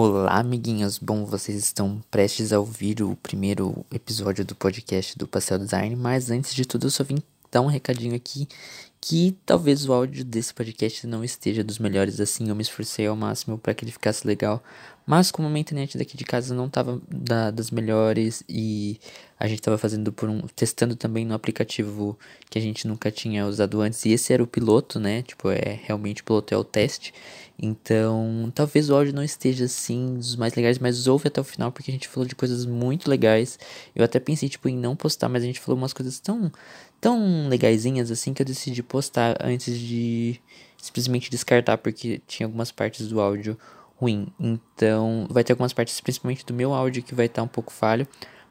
Olá, amiguinhos. Bom, vocês estão prestes a ouvir o primeiro episódio do podcast do Pastel Design, mas antes de tudo, eu só vim dar um recadinho aqui que talvez o áudio desse podcast não esteja dos melhores assim, eu me esforcei ao máximo para que ele ficasse legal, mas como a internet daqui de casa não estava da, das melhores e a gente estava fazendo por um testando também no aplicativo que a gente nunca tinha usado antes e esse era o piloto, né? Tipo, é realmente o piloto é o teste. Então, talvez o áudio não esteja assim dos mais legais, mas ouve até o final porque a gente falou de coisas muito legais. Eu até pensei tipo em não postar, mas a gente falou umas coisas tão tão legaisinhas assim que eu decidi postar antes de simplesmente descartar porque tinha algumas partes do áudio ruim. Então, vai ter algumas partes principalmente do meu áudio que vai estar um pouco falho,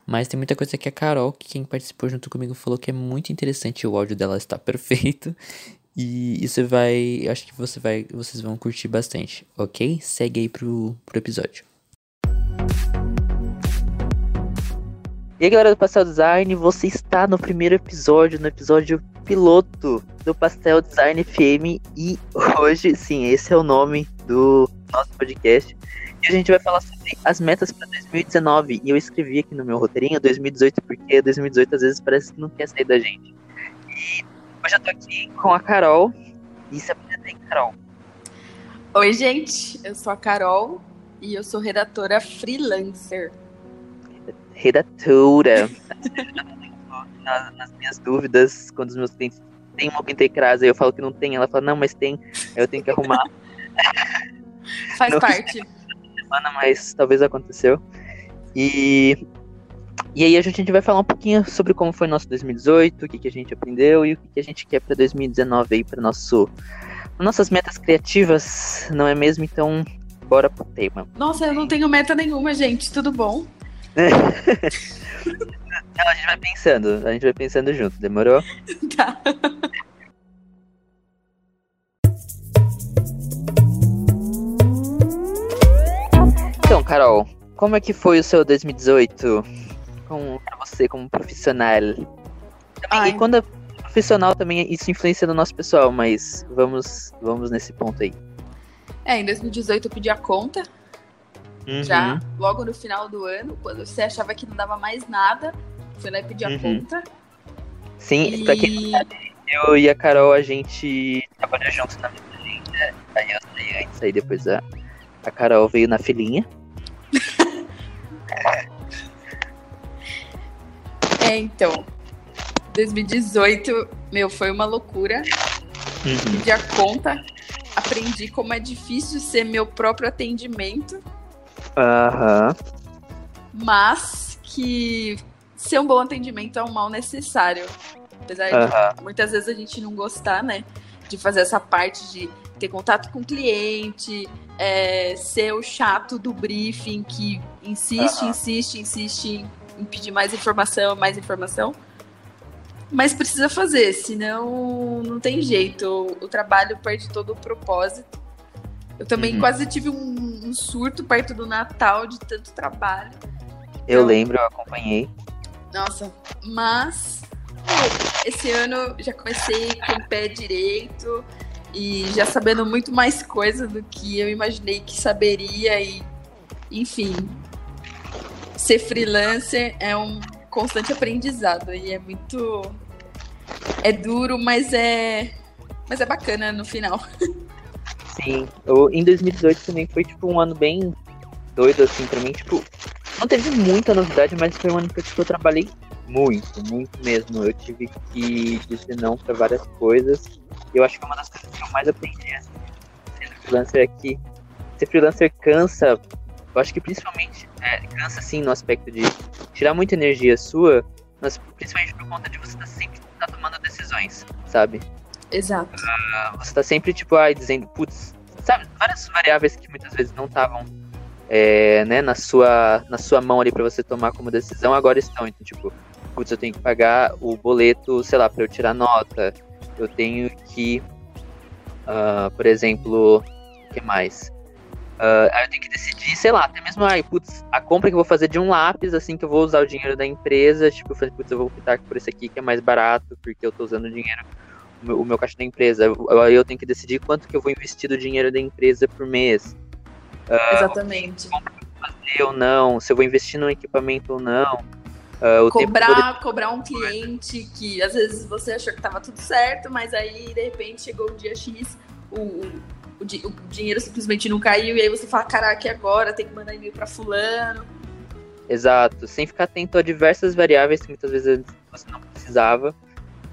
mas tem muita coisa que a Carol, que quem participou junto comigo falou que é muito interessante, o áudio dela está perfeito. E isso vai, acho que você vai, vocês vão curtir bastante, OK? Segue aí pro pro episódio. E aí galera do Pastel Design, você está no primeiro episódio, no episódio piloto do Pastel Design FM e hoje, sim, esse é o nome do nosso podcast. E a gente vai falar sobre as metas para 2019. E eu escrevi aqui no meu roteirinho 2018, porque 2018 às vezes parece que não quer sair da gente. E hoje eu tô aqui com a Carol. E se apresenta aí, Carol. Oi, gente, eu sou a Carol e eu sou redatora freelancer redatora. nas, nas, minhas dúvidas, quando os meus clientes têm uma pinta em casa e eu falo que não tem, ela fala, não, mas tem, eu tenho que arrumar. Faz não parte. Semana, mas talvez aconteceu. E, e aí a gente, a gente vai falar um pouquinho sobre como foi nosso 2018, o que, que a gente aprendeu e o que, que a gente quer para 2019 aí para nosso nossas metas criativas, não é mesmo? Então, bora pro tema. Nossa, eu não tenho meta nenhuma, gente. Tudo bom? Não, a gente vai pensando, a gente vai pensando junto, demorou? Tá. Então, Carol, como é que foi o seu 2018 com pra você como profissional? Também, e quando é profissional também isso influencia no nosso pessoal, mas vamos, vamos nesse ponto aí. É, em 2018 eu pedi a conta uhum. já logo no final do ano, quando você achava que não dava mais nada, foi lá e pediu a uhum. conta. Sim, e... pra quem sabe, eu e a Carol, a gente trabalhou juntos na mesma agenda. Aí eu saí antes, aí depois a, a Carol veio na filinha. é, então. 2018, meu, foi uma loucura. Uhum. Pedi a conta, aprendi como é difícil ser meu próprio atendimento. Aham. Mas que ser um bom atendimento é um mal necessário. Apesar de muitas vezes a gente não gostar, né? De fazer essa parte de ter contato com o cliente, é, ser o chato do briefing que insiste, insiste, insiste em pedir mais informação, mais informação. Mas precisa fazer, senão não tem jeito. O trabalho perde todo o propósito. Eu também uhum. quase tive um, um, surto perto do Natal de tanto trabalho. Eu então, lembro, eu acompanhei. Nossa, mas esse ano já comecei com o pé direito e já sabendo muito mais coisa do que eu imaginei que saberia e enfim, ser freelancer é um constante aprendizado e é muito é duro, mas é mas é bacana no final. Sim, eu, em 2018 também foi tipo um ano bem doido assim pra mim, tipo, não teve muita novidade, mas foi um ano que tipo, eu trabalhei muito, muito mesmo. Eu tive que dizer não para várias coisas. E eu acho que uma das coisas que eu mais aprendi assim, sendo freelancer é que ser freelancer cansa. Eu acho que principalmente é, cansa assim no aspecto de tirar muita energia sua, mas principalmente por conta de você estar tá sempre tá tomando decisões, sabe? Exato. Uh, você tá sempre, tipo, ai, dizendo, putz, sabe, várias variáveis que muitas vezes não estavam é, né, na, sua, na sua mão ali para você tomar como decisão, agora estão. Então, tipo, putz, eu tenho que pagar o boleto, sei lá, para eu tirar nota. Eu tenho que, uh, por exemplo, o que mais? Uh, eu tenho que decidir, sei lá, até mesmo, ai, putz, a compra que eu vou fazer de um lápis, assim, que eu vou usar o dinheiro da empresa, tipo, eu falei, putz, eu vou optar por esse aqui que é mais barato, porque eu tô usando o dinheiro o meu, o caixa da empresa. Eu, eu tenho que decidir quanto que eu vou investir do dinheiro da empresa por mês. Uh, Exatamente. Fazer ou não, se eu vou investir no equipamento ou não. Uh, cobrar, cobrar um cliente que às vezes você achou que estava tudo certo, mas aí de repente chegou o dia X, o, o, o, dinheiro simplesmente não caiu, e aí você fala, caraca, agora? Tem que mandar e-mail para fulano. Exato, sem ficar atento a diversas variáveis que muitas vezes você não precisava.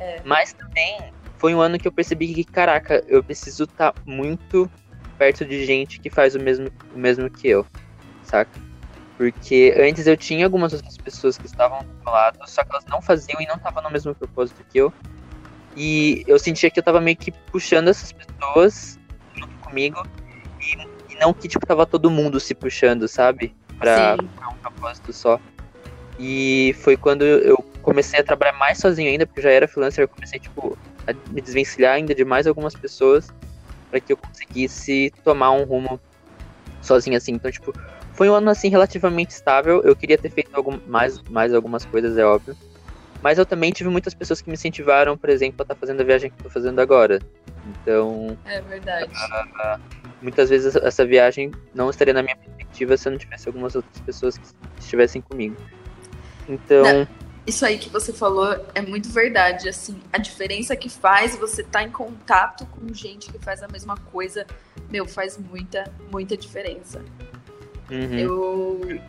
É. Mas também foi um ano que eu percebi que, caraca, eu preciso estar tá muito perto de gente que faz o mesmo, o mesmo que eu, saca? Porque antes eu tinha algumas outras pessoas que estavam do meu lado, só que elas não faziam e não estavam no mesmo propósito que eu. E eu sentia que eu tava meio que puxando essas pessoas junto comigo e, e não que, tipo, tava todo mundo se puxando, sabe? Pra, pra, um propósito só. E foi quando eu comecei a trabalhar mais sozinho ainda, porque eu já era freelancer, eu comecei, tipo, me desvencilhar ainda de mais algumas pessoas para que eu conseguisse tomar um rumo sozinho, assim. Então, tipo, foi um ano assim relativamente estável. Eu queria ter feito algum, mais, mais algumas coisas, é óbvio. Mas eu também tive muitas pessoas que me incentivaram, por exemplo, a estar tá fazendo a viagem que estou fazendo agora. Então. É verdade. Uh, muitas vezes essa viagem não estaria na minha perspectiva se eu não tivesse algumas outras pessoas que estivessem comigo. Então. Não, isso aí que você falou é muito verdade. Assim, a diferença que faz você estar tá em contato com gente que faz a mesma coisa, meu, faz muita, muita diferença. Uhum. Eu.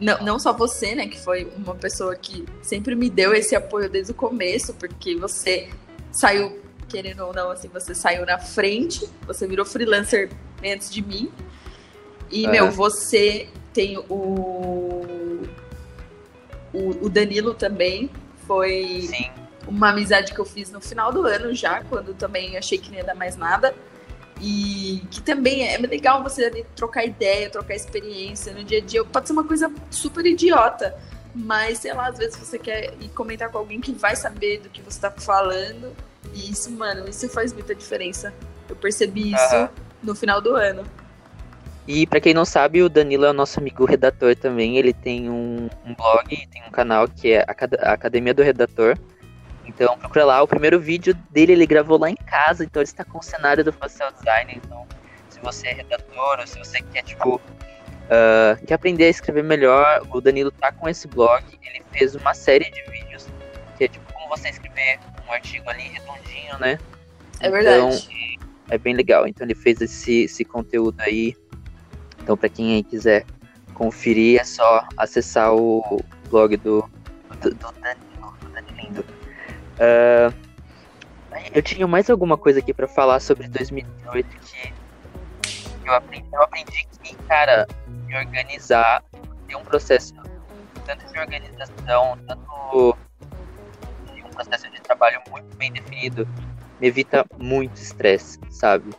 Não, não só você, né, que foi uma pessoa que sempre me deu esse apoio desde o começo, porque você saiu, querendo ou não, assim, você saiu na frente, você virou freelancer antes de mim. E, meu, você tem o. O, o Danilo também foi Sim. uma amizade que eu fiz no final do ano já, quando também achei que não ia dar mais nada. E que também é legal você trocar ideia, trocar experiência no dia a dia. Pode ser uma coisa super idiota, mas sei lá, às vezes você quer ir comentar com alguém que vai saber do que você tá falando. E isso, mano, isso faz muita diferença. Eu percebi isso uhum. no final do ano. E para quem não sabe, o Danilo é o nosso amigo redator também. Ele tem um, um blog, tem um canal que é a Academia do Redator. Então procura lá, o primeiro vídeo dele ele gravou lá em casa, então ele está com o cenário do facial design. Então, se você é redator ou se você quer, tipo, uh, quer aprender a escrever melhor, o Danilo tá com esse blog. Ele fez uma série de vídeos que é tipo como você escrever um artigo ali redondinho, né? É verdade. Então, é bem legal. Então ele fez esse, esse conteúdo aí. Então, para quem aí quiser conferir, é só acessar o blog do, do, do Danilo, do. Uh, eu tinha mais alguma coisa aqui para falar sobre 2018 que eu aprendi, eu aprendi que, cara, me organizar, ter um processo tanto de organização, tanto de um processo de trabalho muito bem definido, me evita muito estresse, sabe?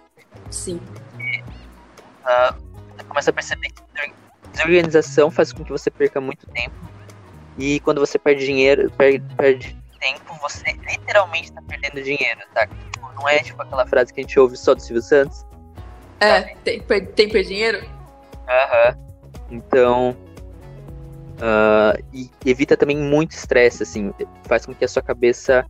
Sim. E, uh, você começa a perceber que desorganização faz com que você perca muito tempo. E quando você perde dinheiro, perde, perde tempo, você literalmente tá perdendo dinheiro, tá? Não é tipo aquela frase que a gente ouve só do Silvio Santos. É, tem, tem per dinheiro? Aham. Então. Uh, e evita também muito estresse, assim. Faz com que a sua cabeça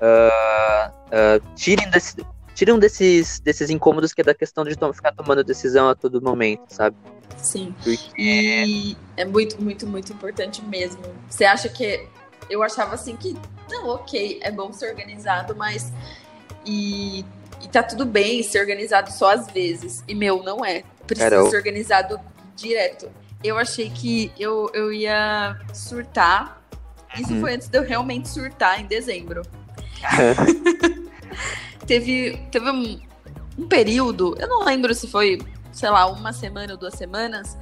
uh, uh, tire, desse, tire um desses, desses incômodos que é da questão de tom, ficar tomando decisão a todo momento, sabe? Sim. Porque... E é muito, muito, muito importante mesmo. Você acha que eu achava assim que, não, ok, é bom ser organizado, mas. E, e tá tudo bem ser organizado só às vezes. E meu, não é. Precisa Carol. ser organizado direto. Eu achei que eu, eu ia surtar. Isso uhum. foi antes de eu realmente surtar em dezembro. teve teve um, um período, eu não lembro se foi, sei lá, uma semana ou duas semanas,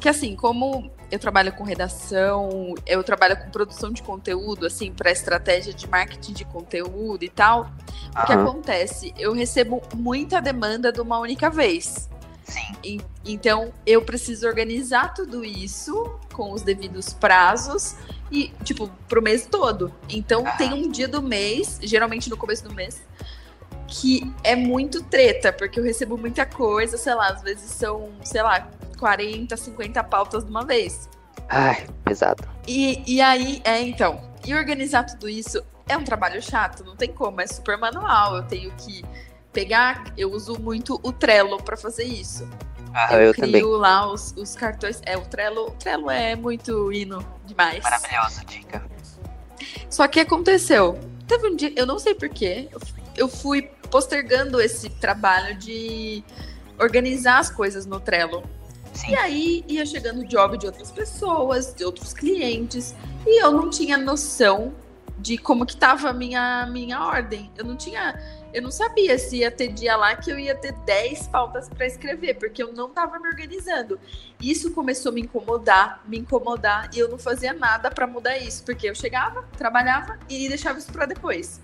que assim, como eu trabalho com redação, eu trabalho com produção de conteúdo, assim, para estratégia de marketing de conteúdo e tal. O que acontece? Eu recebo muita demanda de uma única vez. Sim. E, então, eu preciso organizar tudo isso com os devidos prazos e, tipo, pro mês todo. Então, tem um dia do mês, geralmente no começo do mês, que é muito treta, porque eu recebo muita coisa, sei lá, às vezes são, sei lá, 40, 50 pautas de uma vez. Ai, pesado. E, e aí, é, então, e organizar tudo isso é um trabalho chato, não tem como, é super manual. Eu tenho que pegar, eu uso muito o Trello para fazer isso. Ah, eu, eu crio também. lá os, os cartões. É, o Trello, o Trello é muito hino demais. Maravilhoso, dica. Só que aconteceu. Teve um dia, eu não sei porquê, eu, eu fui postergando esse trabalho de organizar as coisas no Trello. Sim. E aí ia chegando o job de outras pessoas, de outros clientes, e eu não tinha noção de como que tava a minha, minha ordem. Eu não tinha. Eu não sabia se ia ter dia lá que eu ia ter 10 pautas para escrever, porque eu não tava me organizando. Isso começou a me incomodar, me incomodar, e eu não fazia nada para mudar isso, porque eu chegava, trabalhava e deixava isso para depois.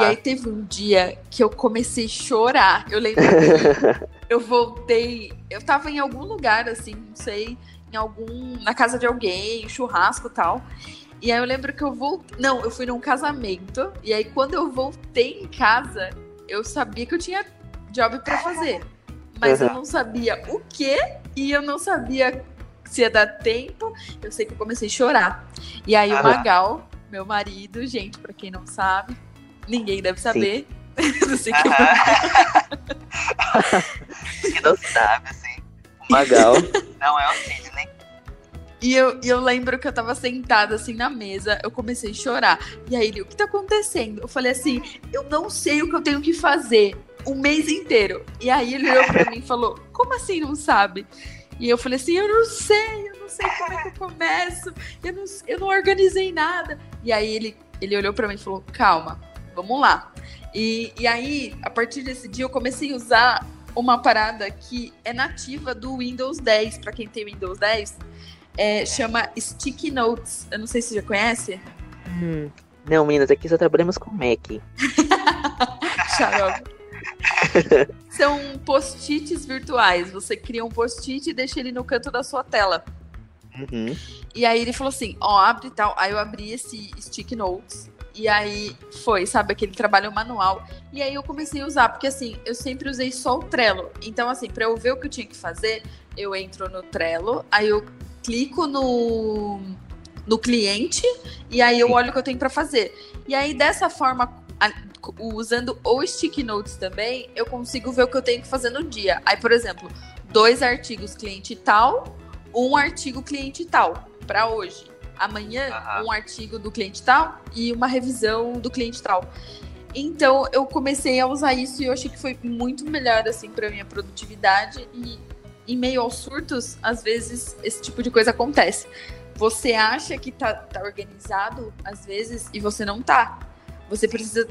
E aí teve um dia que eu comecei a chorar. Eu lembro que eu voltei, eu tava em algum lugar assim, não sei, em algum na casa de alguém, churrasco e tal. E aí eu lembro que eu voltei, não, eu fui num casamento e aí quando eu voltei em casa, eu sabia que eu tinha job pra fazer. Mas eu Uhum. não sabia o que e eu não sabia se ia dar tempo. Eu sei que eu comecei a chorar. E aí o. Magal, meu marido, gente, pra quem não sabe, ninguém deve saber. não sei quem que não sabe, assim. O Magal não é o Sidney. E eu, e eu lembro que eu tava sentada assim na mesa, eu comecei a chorar. E aí ele, o que tá acontecendo? Eu falei assim, eu não sei o que eu tenho que fazer um mês inteiro. E aí ele olhou pra mim e falou, como assim não sabe? E eu falei assim, eu não sei, eu não sei como é que eu começo, eu não, eu não organizei nada. E aí ele, ele olhou pra mim e falou, calma, vamos lá. E, e aí, a partir desse dia, eu comecei a usar uma parada que é nativa do Windows 10, pra quem tem Windows 10 é, chama Sticky Notes. Eu não sei se você já conhece. Hum. Não, meninas, aqui só trabalhamos com Mac. Xarope. São post-its virtuais. Você cria um post-it e deixa ele no canto da sua tela. Uhum. E aí ele falou assim: ó, abre e tal. Aí eu abri esse Sticky Notes. E aí foi, sabe, aquele trabalho manual. E aí eu comecei a usar, porque assim, eu sempre usei só o Trello. Então, assim, pra eu ver o que eu tinha que fazer, eu entro no Trello, aí eu clico no, no cliente e aí eu olho o que eu tenho pra fazer. E aí, dessa forma, usando o Sticky Notes também, eu consigo ver o que eu tenho que fazer no dia. Aí, por exemplo, dois artigos cliente tal, um artigo cliente tal, pra hoje. Amanhã, um artigo do cliente tal e uma revisão do cliente tal. Então, eu comecei a usar isso e eu achei que foi muito melhor, assim, pra minha produtividade. E em meio aos surtos, às vezes, esse tipo de coisa acontece. Você acha que tá, tá organizado, às vezes, e você não tá. Você precisa.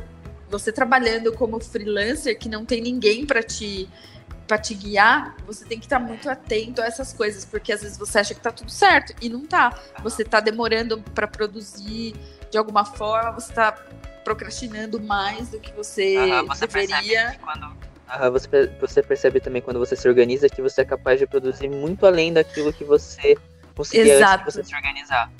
Você trabalhando como freelancer, que não tem ninguém pra te para te guiar, você tem que estar muito atento a essas coisas, porque às vezes você acha que tá tudo certo e não tá. Você tá demorando para produzir de alguma forma, você tá procrastinando mais do que você, Aham, você deveria. Aham, você, você percebe também quando você se organiza que você é capaz de produzir muito além daquilo que você conseguia Exato. antes de você se organizar.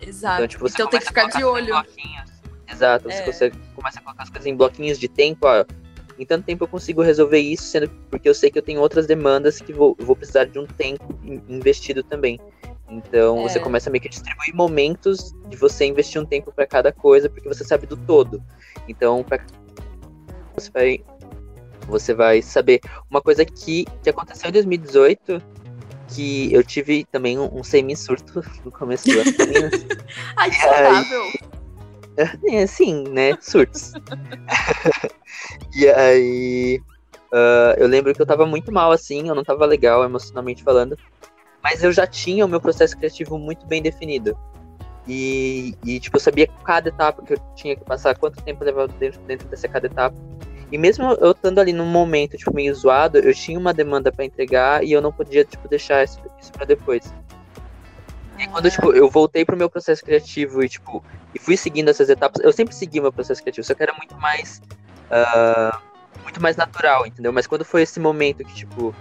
Exato. Então, tipo, você então tem que começa a ficar de olho. bloquinhos. Exato, É. você, você começa a colocar as coisas em bloquinhos de tempo, ó. Em tanto tempo eu consigo resolver isso, sendo porque eu sei que eu tenho outras demandas que vou, vou precisar de um tempo in- investido também. Então É. você começa meio que a distribuir momentos de você investir um tempo para cada coisa, porque você sabe do todo. Então, pra... você vai você vai saber uma coisa que, que aconteceu em 2018 que eu tive também um, um semi-surto no começo do ano. meninas. sim, né? Surtos. e aí. ah, eu lembro que eu tava muito mal, assim, eu não tava legal emocionalmente falando. Mas eu já tinha o meu processo criativo muito bem definido. E, e tipo, eu sabia cada etapa que eu tinha que passar, quanto tempo levava dentro, dentro dessa cada etapa. E mesmo eu estando ali num momento, tipo, meio zoado, eu tinha uma demanda pra entregar e eu não podia, tipo, deixar isso, isso pra depois. E quando, tipo, eu voltei pro meu processo criativo e, tipo, e fui seguindo essas etapas, eu sempre segui meu processo criativo, só que era muito mais. ah, muito mais natural, entendeu? Mas quando foi esse momento que, tipo,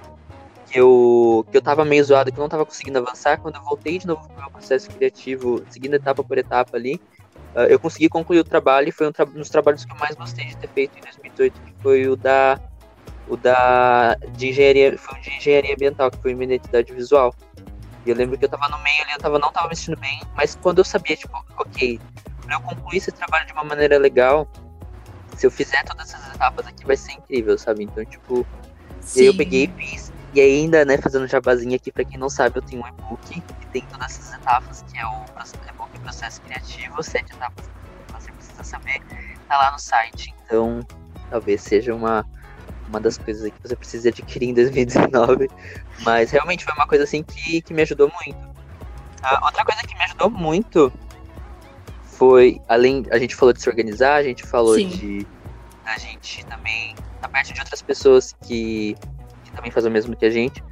que eu, que eu tava meio zoado, que eu não tava conseguindo avançar, quando eu voltei de novo pro meu processo criativo, seguindo etapa por etapa ali, ah, eu consegui concluir o trabalho e foi um, tra um dos trabalhos que eu mais gostei de ter feito em 2018, que foi o da. O da. de engenharia. Foi de engenharia ambiental, que foi uma identidade visual. E eu lembro que eu tava no meio ali, eu tava, não tava me sentindo bem, mas quando eu sabia, tipo, ok, pra eu concluir esse trabalho de uma maneira legal, se eu fizer todas essas etapas aqui vai ser incrível, sabe? Então, tipo, e aí eu peguei e fiz. E ainda, né, fazendo jabazinho aqui, pra quem não sabe, eu tenho um e-book que tem todas essas etapas, que é o e-book Processo Criativo, sete etapas que você precisa saber, tá lá no site. Então, talvez seja uma, uma das coisas que você precisa adquirir em 2019. Mas realmente foi uma coisa assim que, que me ajudou muito. Uh, outra coisa que me ajudou muito foi, além, a gente falou de se organizar, a gente falou Sim. de a gente também estar tá perto de outras pessoas que que também faz o mesmo que a gente,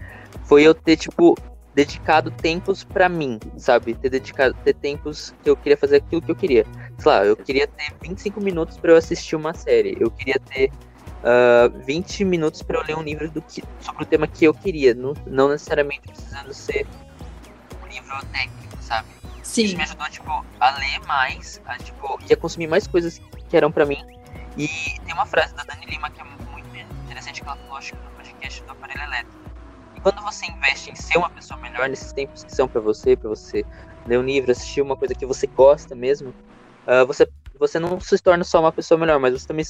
foi eu ter, tipo, dedicado tempos para mim, sabe? Ter dedicado, ter tempos que eu queria fazer aquilo que eu queria. Sei lá, eu queria ter 25 minutos para eu assistir uma série. Eu queria ter uh, ah, 20 minutos para eu ler um livro do que, sobre o tema que eu queria. Não, não necessariamente precisando ser um livro técnico, sabe? Sim. Isso me ajudou, tipo, a ler mais, a, tipo, e a consumir mais coisas que eram para mim. E tem uma frase da Dani Lima que é muito interessante que ela falou, acho que podcast do aparelho elétrico. E quando você investe em ser uma pessoa melhor nesses tempos que são para você, para você ler um livro, assistir uma coisa que você gosta mesmo, uh, você, você não se torna só uma pessoa melhor, mas você também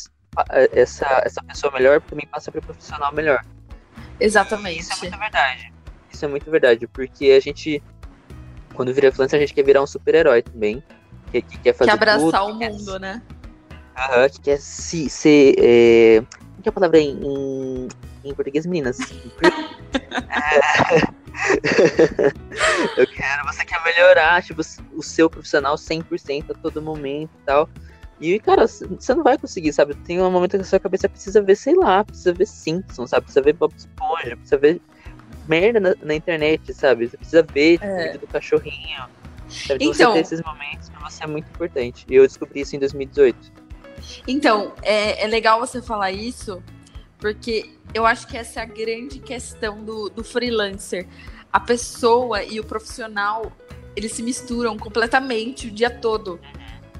essa, essa pessoa melhor também passa para profissional melhor. Exatamente. Isso é muito verdade. Isso é muito verdade, porque a gente, quando vira influencer, a gente quer virar um super-herói também. Que, que, quer fazer. Quer abraçar tudo, o mundo, quer, né? Uh, que quer se, ser. É, que é a palavra em, em português, meninas? eu quero, você quer melhorar, tipo, o seu profissional 100% a todo momento e tal. E, cara, você não vai conseguir, sabe? Tem um momento que a sua cabeça precisa ver, sei lá, precisa ver Simpsons, sabe? Precisa ver Bob Esponja, precisa ver merda na, na internet, sabe? Você precisa ver é. do cachorrinho. Sabe? Então, você ter esses momentos pra você é muito importante. E eu descobri isso em 2018. Então, é, é legal você falar isso, porque eu acho que essa é a grande questão do, do freelancer. A pessoa e o profissional, eles se misturam completamente o dia todo.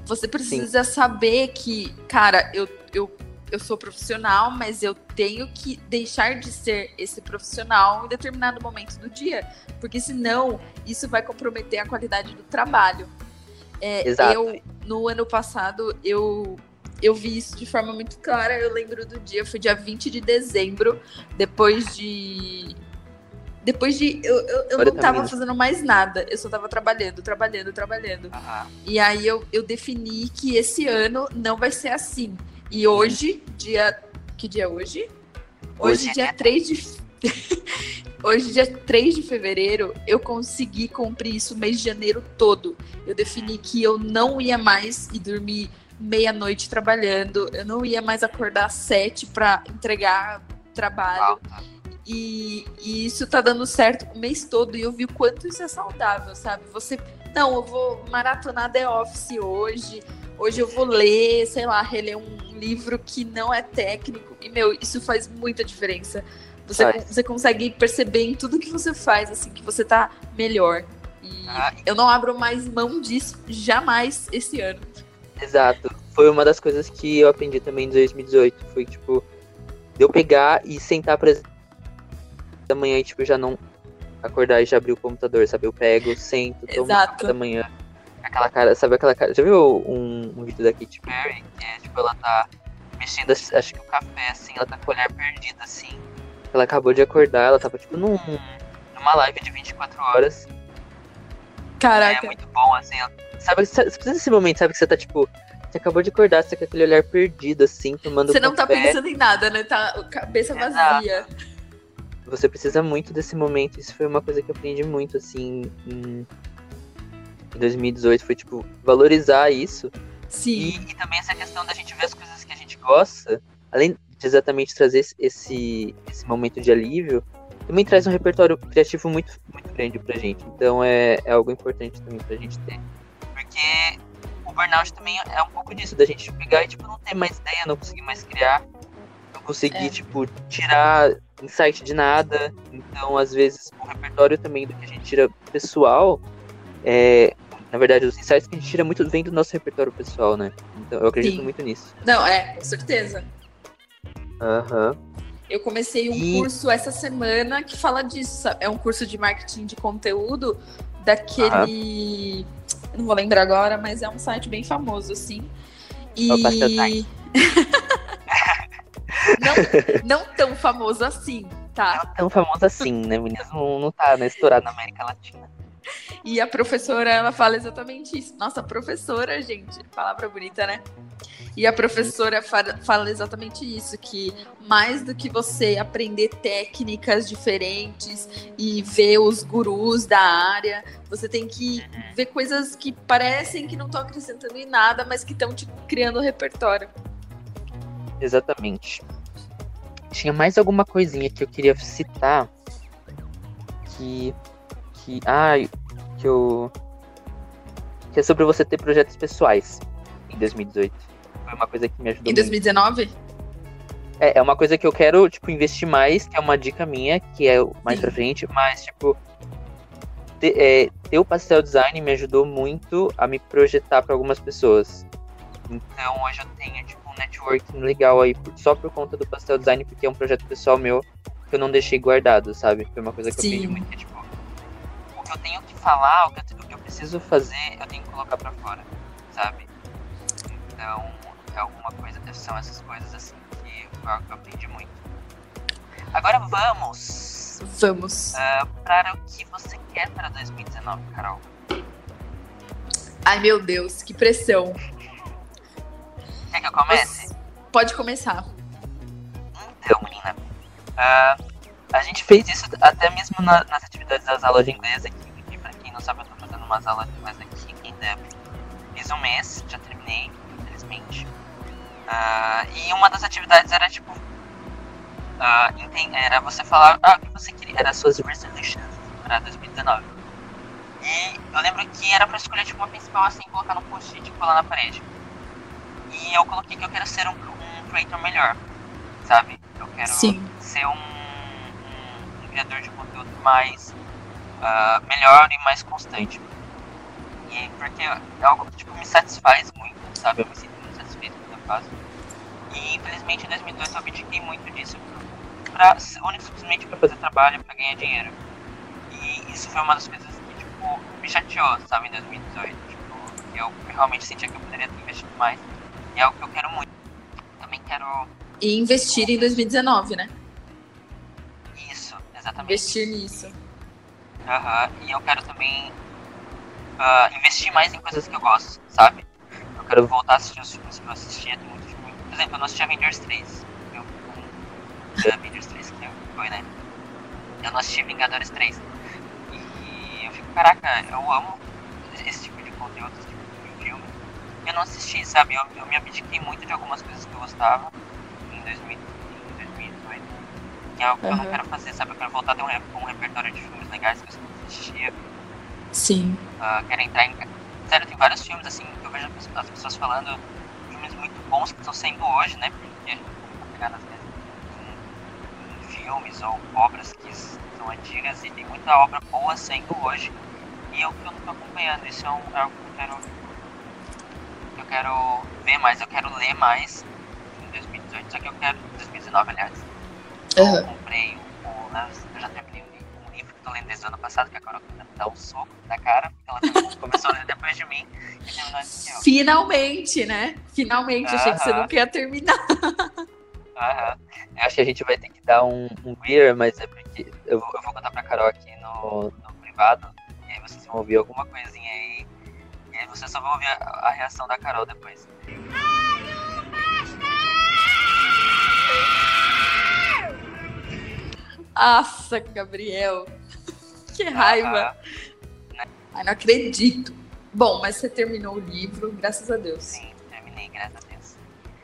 Você precisa Sim. saber que, cara, eu, eu, eu sou profissional, mas eu tenho que deixar de ser esse profissional em determinado momento do dia. Porque senão isso vai comprometer a qualidade do trabalho. É, Exato. Eu, no ano passado, eu eu vi isso de forma muito clara. Eu lembro do dia, foi dia 20 de dezembro, depois de. Depois de. Eu, eu, eu não tava fazendo mais nada, eu só tava trabalhando, trabalhando, trabalhando. Uhum. E aí eu, eu defini que esse ano não vai ser assim. E hoje, dia. Que dia é hoje? Hoje, hoje dia 3 de. Hoje, dia 3 de fevereiro, eu consegui cumprir isso o mês de janeiro todo. Eu defini que eu não ia mais ir dormir meia-noite trabalhando, eu não ia mais acordar às sete para entregar trabalho. E, e, isso tá dando certo o mês todo e eu vi o quanto isso é saudável, sabe? Você, não, eu vou maratonar The Office hoje, hoje eu vou ler, sei lá, reler um livro que não é técnico. E, meu, isso faz muita diferença. Você, você consegue perceber em tudo que você faz, assim, que você tá melhor. E ah, eu não abro mais mão disso jamais esse ano. Exato. Foi uma das coisas que eu aprendi também em 2018. Foi, tipo, de eu pegar e sentar pra da manhã e, tipo, já não acordar e já abrir o computador, sabe? Eu pego, sento, tomo Exato. da manhã. Aquela cara, sabe aquela cara. Já viu um, um vídeo da Katy Perry? Que é, tipo, ela tá mexendo, acho que o café, assim, ela tá com o olhar perdido, assim. Ela acabou de acordar, ela tava, tipo, num, numa live de 24 horas. Caraca. É muito bom, assim. Sabe, você precisa desse momento, sabe? Que você tá, tipo, você acabou de acordar, você tá com aquele olhar perdido, assim, tomando Você não tá café. tá pensando em nada, né? Tá cabeça vazia. Você precisa muito desse momento. Isso foi uma coisa que eu aprendi muito, assim, em, em 2018. Foi, tipo, valorizar isso. Sim. E, e, também essa questão da gente ver as coisas que a gente gosta, além de exatamente trazer esse, esse momento de alívio, também traz um repertório criativo muito, muito grande pra gente. Então é, é algo importante também pra gente ter. Porque o burnout também é um pouco disso, da gente pegar e, tipo, não ter mais ideia, não conseguir mais criar, não conseguir, é. tipo, tirar insight de nada. Então, às vezes, o repertório também do que a gente tira pessoal, é, na verdade, os insights que a gente tira muito vem do nosso repertório pessoal, né? Então, eu acredito Sim. muito nisso. Não, é, com certeza. Aham. Uhum. Eu comecei um e... curso essa semana que fala disso. É um curso de marketing de conteúdo daquele. Ah não vou lembrar agora, mas é um site bem famoso, assim. E. não, não tão famoso assim, Tá. Não é tão famoso assim, né? Meninas não, não tá né, estourado na América Latina. E a professora, ela fala exatamente isso. Nossa, professora, gente, palavra bonita, né? E a professora fala exatamente isso, que mais do que você aprender técnicas diferentes e ver os gurus da área, você tem que ver coisas que parecem que não estão acrescentando em nada, mas que estão tipo, criando repertório. Exatamente. Tinha mais alguma coisinha que eu queria citar que que ah, que eu que é sobre você ter projetos pessoais em 2018 foi uma coisa que me ajudou. Em 2019? Muito. É, é uma coisa que eu quero, tipo, investir mais, que é uma dica minha, que é mais Sim. pra frente, mas, tipo, ter, é, ter o pastel design me ajudou muito a me projetar para algumas pessoas. Então hoje eu tenho, tipo, um networking legal aí, só por conta do pastel design, porque é um projeto pessoal meu que eu não deixei guardado, sabe? Foi uma coisa que Sim. eu aprendi muito, que, tipo, que eu tenho que falar, o que eu, o que eu preciso fazer, eu tenho que colocar para fora, sabe? Então, é alguma coisa, são essas coisas assim que eu, aprendi muito. Agora vamos! Vamos! Uh, para o que você quer para 2019, Carol? Ai meu Deus, que pressão! Quer que eu comece? Pode começar. Então, menina, uh, a gente fez isso até mesmo na, nas atividades das aulas de inglês aqui. E pra quem não sabe, eu tô fazendo umas aulas de inglês aqui em Deb. Fiz um mês, já terminei, infelizmente. Uh, e uma das atividades era tipo. Uh, era você falar ah, o que você queria, era suas resolutions para 2019. E eu lembro que era para escolher tipo, uma principal assim, colocar no post-it e colar na parede. E eu coloquei que eu quero ser um, um creator melhor, sabe? Eu quero Sim. ser um, criador de conteúdo mais uh, melhor e mais constante. E porque é algo que tipo, me satisfaz muito, sabe? Eu me sinto muito satisfeito quando eu faço. E infelizmente em 2002 eu abdiquei muito disso pra, simplesmente para fazer trabalho, para ganhar dinheiro. E isso foi uma das coisas que tipo, me chateou, sabe, em 2018. Tipo, eu realmente sentia que eu poderia ter investido mais. E é algo que eu quero muito. Também quero. E investir em 2019, né? Exatamente. Investir nisso. Uhum. e eu quero também uh, investir mais em coisas que eu gosto, sabe? Eu quero voltar a assistir os filmes que eu assistia, tem muitos por exemplo, eu não assisti Avengers 3. Eu, um, Avengers 3 que foi, né? Eu não assisti Vingadores 3. E eu fico, caraca, eu amo esse tipo de conteúdo, esse tipo de filme. Eu não assisti, sabe? Eu, eu me abdiquei muito de algumas coisas que eu gostava em, 2000, em 2018. Que é algo que uhum. eu não quero fazer, sabe? Eu quero voltar a ter um, um repertório de filmes legais que eu sempre assistia. Sim. Uh, quero entrar em. Sério, tem vários filmes assim que eu vejo as pessoas falando bons que estão saindo hoje, né? Porque pegar nas em, em filmes ou obras que são antigas e tem muita obra boa saindo hoje. E eu que eu não estou acompanhando, isso é, um, é algo que eu quero, eu quero ver mais, eu quero ler mais em 2018, só que eu quero, 2019 aliás. Uhum. Eu comprei o, né, eu já terminei um livro que estou lendo desde o ano passado, que é a Carol dá um soco na cara, porque ela começou a ler depois de mim e terminou antes que eu. Finalmente, né? Finalmente, uh -huh. achei que você não queria terminar. Eu acho que a gente vai ter que dar um, um beer, mas é porque eu, eu vou contar pra Carol aqui no, no privado, e aí vocês vão ouvir alguma coisinha aí, e aí vocês só vão ouvir a, a reação da Carol depois. Nossa, Gabriel. Que raiva. Ah, Ai, não acredito. Bom, mas você terminou o livro, graças a Deus. Sim, terminei, graças a Deus.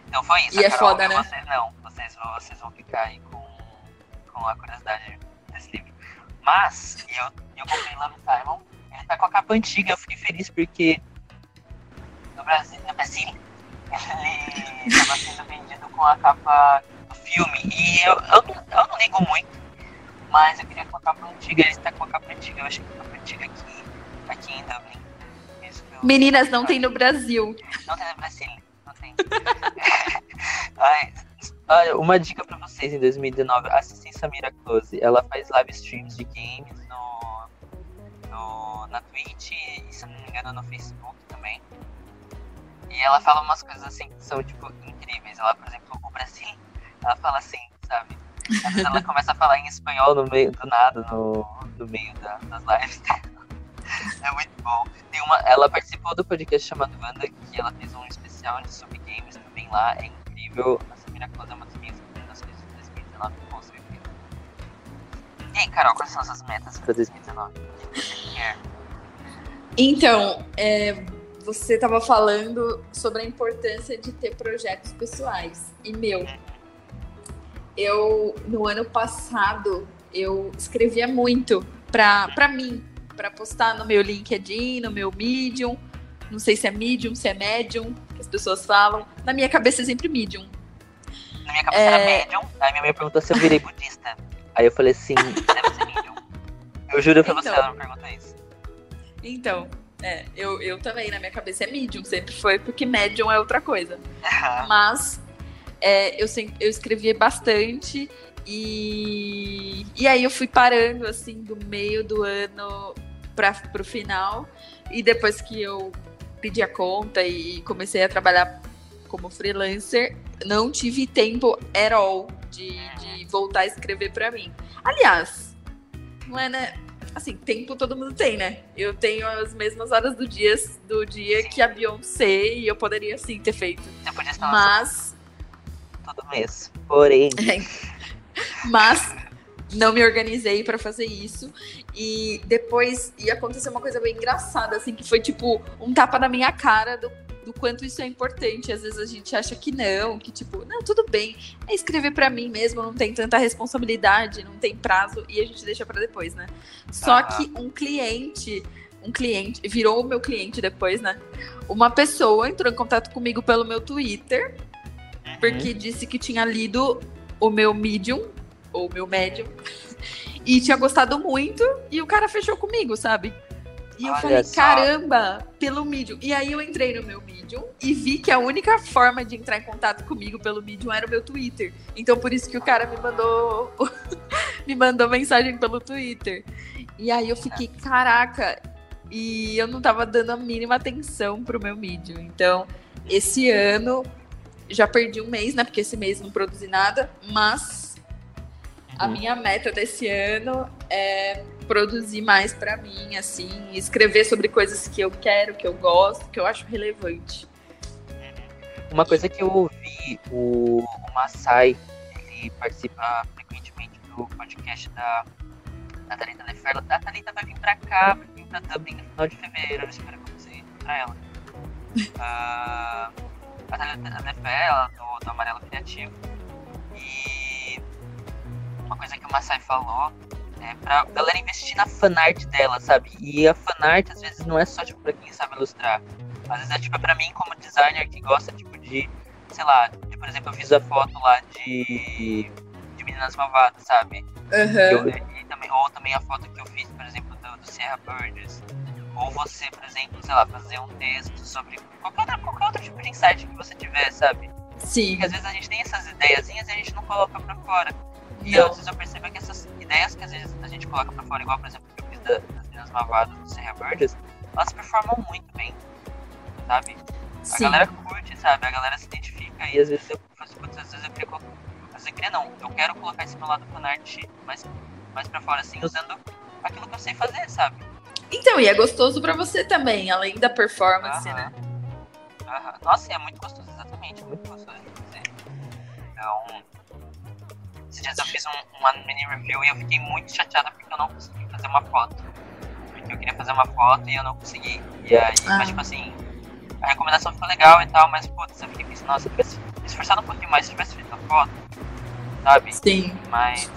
Então foi isso. E é Carol, foda, né? Vocês não. Vocês, vocês vão ficar aí com, com a curiosidade desse livro. Mas, eu, eu comprei lá no Simon. Ele tá com a capa antiga. Eu fiquei feliz porque no Brasil, Brasil ele estava sendo vendido com a capa do filme. E eu, eu, eu não ligo muito mas eu queria com a capa antiga. Ele está com a capa antiga. Eu achei que a capa antiga aqui, aqui em Dublin. Meninas, não tem no Brasil. Não tem no Brasil. Não tem. Olha, uma dica pra vocês em 2019. Assistem Samira Close. Ela faz live streams de games no, no, na Twitch e, se não me engano, no Facebook também. E ela fala umas coisas assim que são, tipo, incríveis. Ela, por exemplo, o Brasil, ela fala assim, sabe? Às ela começa a falar em espanhol no meio, do nada, no, no meio da, das lives É muito bom. Tem uma, ela participou do podcast chamado Wanda, que ela fez um especial de sobre games também lá. É incrível. A Samira Close é uma das minhas das coisas de 2019, com certeza. E aí, Carol, quais são as suas metas para 2019? O que você quer? Então, é, você estava falando sobre a importância de ter projetos pessoais. E meu, eu no ano passado eu escrevia muito para mim, para postar no meu LinkedIn, no meu Medium. Não sei se é Medium, se é Medium, que as pessoas falam. Na minha cabeça é sempre Medium. Na minha cabeça é... era Medium. Aí minha mãe perguntou se eu virei budista. Aí eu falei assim, deve ser Medium. Eu juro pra então, você, ela não perguntou isso. Então, é, eu, eu também, na minha cabeça é medium, sempre foi, porque medium é outra coisa. Mas é, eu, eu escrevi bastante e, e aí eu fui parando, assim, do meio do ano para pro final. E depois que eu pedi a conta e comecei a trabalhar como freelancer, não tive tempo at all de, de voltar a escrever para mim. Aliás, não é, né? assim, tempo todo mundo tem, né? Eu tenho as mesmas horas do dia, do dia que a Beyoncé e eu poderia sim ter feito. Mas. Todo mês. Porém. É. Mas não me organizei para fazer isso. E depois ia acontecer uma coisa bem engraçada, assim, que foi tipo um tapa na minha cara do do quanto isso é importante. Às vezes a gente acha que não, que tipo, não, tudo bem, é escrever para mim mesmo, não tem tanta responsabilidade, não tem prazo e a gente deixa para depois, né? Só ah. que um cliente, um cliente, virou o meu cliente depois, né? Uma pessoa entrou em contato comigo pelo meu Twitter. Porque disse que tinha lido o meu Medium, ou meu Medium, e tinha gostado muito, e o cara fechou comigo, sabe? E eu Olha falei, só. caramba, pelo Medium. E aí eu entrei no meu Medium e vi que a única forma de entrar em contato comigo pelo Medium era o meu Twitter. Então por isso que o cara me mandou me mandou mensagem pelo Twitter. E aí eu fiquei, caraca, e eu não tava dando a mínima atenção pro meu Medium. Então, esse ano já perdi um mês, né? Porque esse mês não produzi nada, mas a uhum. minha meta desse ano é produzir mais para mim, assim, escrever sobre coisas que eu quero, que eu gosto, que eu acho relevante. Uma coisa que eu ouvi, o, o Masai, ele participa frequentemente do podcast da, da Thalita. A Thalita vai vir pra cá, vai vir pra Dublin no final de fevereiro, eu espero que consiga encontrar ela. uh, a Thalita Neferla, do, do Amarelo Criativo. E uma coisa que o Masai falou é, pra galera investir na fanart dela, sabe? E a fanart, às vezes, não é só, tipo, pra quem sabe ilustrar. Às vezes é, tipo, pra mim, como designer, que gosta, tipo, de, sei lá, de, por exemplo, eu fiz a foto lá de, de Meninas Malvadas, sabe? Uhum. Eu, e também, ou também a foto que eu fiz, por exemplo, do, do Sierra Burgess. Ou você, por exemplo, sei lá, fazer um texto sobre qualquer outro, qualquer outro tipo de insight que você tiver, sabe? Sim. Porque às vezes a gente tem essas ideiazinhas e a gente não coloca pra fora. E não. às vezes eu percebo que essas ideias que às vezes a gente coloca pra fora, igual por exemplo que eu fiz da, das meninas malvadas do Serra Burgess, elas performam muito bem, sabe? Sim. A galera curte, sabe? A galera se identifica e às vezes eu faço às vezes eu queria. Às queria não, eu quero colocar esse meu lado fanart mais, mais pra fora, assim, usando aquilo que eu sei fazer, sabe? Então, e é gostoso pra você também, além da performance, né? Nossa, é muito gostoso, exatamente, é muito gostoso de fazer. Então, esses dias eu fiz um, uma mini review e eu fiquei muito chateada porque eu não consegui fazer uma foto. Porque eu queria fazer uma foto e eu não consegui. E aí, ah. mas tipo assim, a recomendação ficou legal e tal, mas putz, eu fiquei pensando, nossa, se eu tivesse esforçado um pouquinho mais, se eu tivesse feito a foto, sabe? Sim. Mas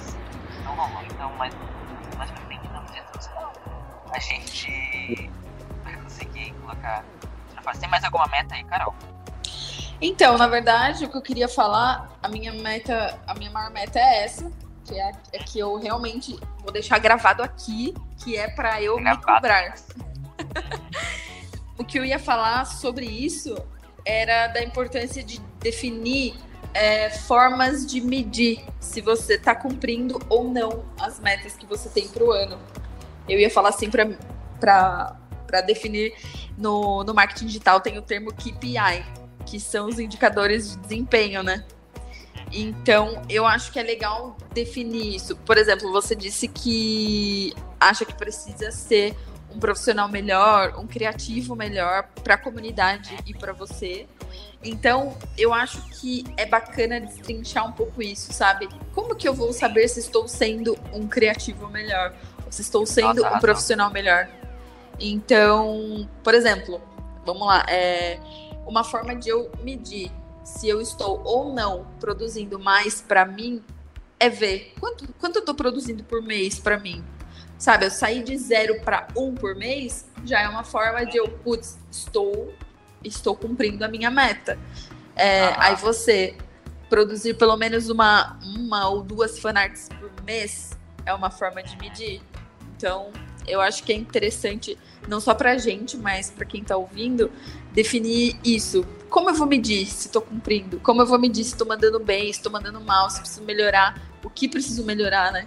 não rolou, então, mas a gente vai conseguir colocar. Tem mais alguma meta aí, Carol? Então, na verdade, o que eu queria falar, a minha meta, a minha maior meta é essa, que é, é que eu realmente vou deixar gravado aqui, que é para eu gravado. me cobrar. o que eu ia falar sobre isso era da importância de definir é, formas de medir se você está cumprindo ou não as metas que você tem para o ano. Eu ia falar assim para definir no, no marketing digital tem o termo KPI, que são os indicadores de desempenho, né? Então, eu acho que é legal definir isso. Por exemplo, você disse que acha que precisa ser um profissional melhor, um criativo melhor para a comunidade e para você. Então, eu acho que é bacana destrinchar um pouco isso, sabe? Como que eu vou saber se estou sendo um criativo melhor? Estou sendo um profissional melhor? Então, por exemplo, vamos lá, é uma forma de eu medir se eu estou ou não produzindo mais para mim é ver quanto, quanto eu estou produzindo por mês para mim. Sabe, eu sair de zero para um por mês já é uma forma de eu, putz, estou estou cumprindo a minha meta. É, ah. Aí você produzir pelo menos uma, uma ou duas fanarts por mês é uma forma de medir. Então, eu acho que é interessante, não só pra gente, mas para quem tá ouvindo, definir isso. Como eu vou medir se estou cumprindo? Como eu vou medir se estou mandando bem, se estou mandando mal, se preciso melhorar, o que preciso melhorar, né?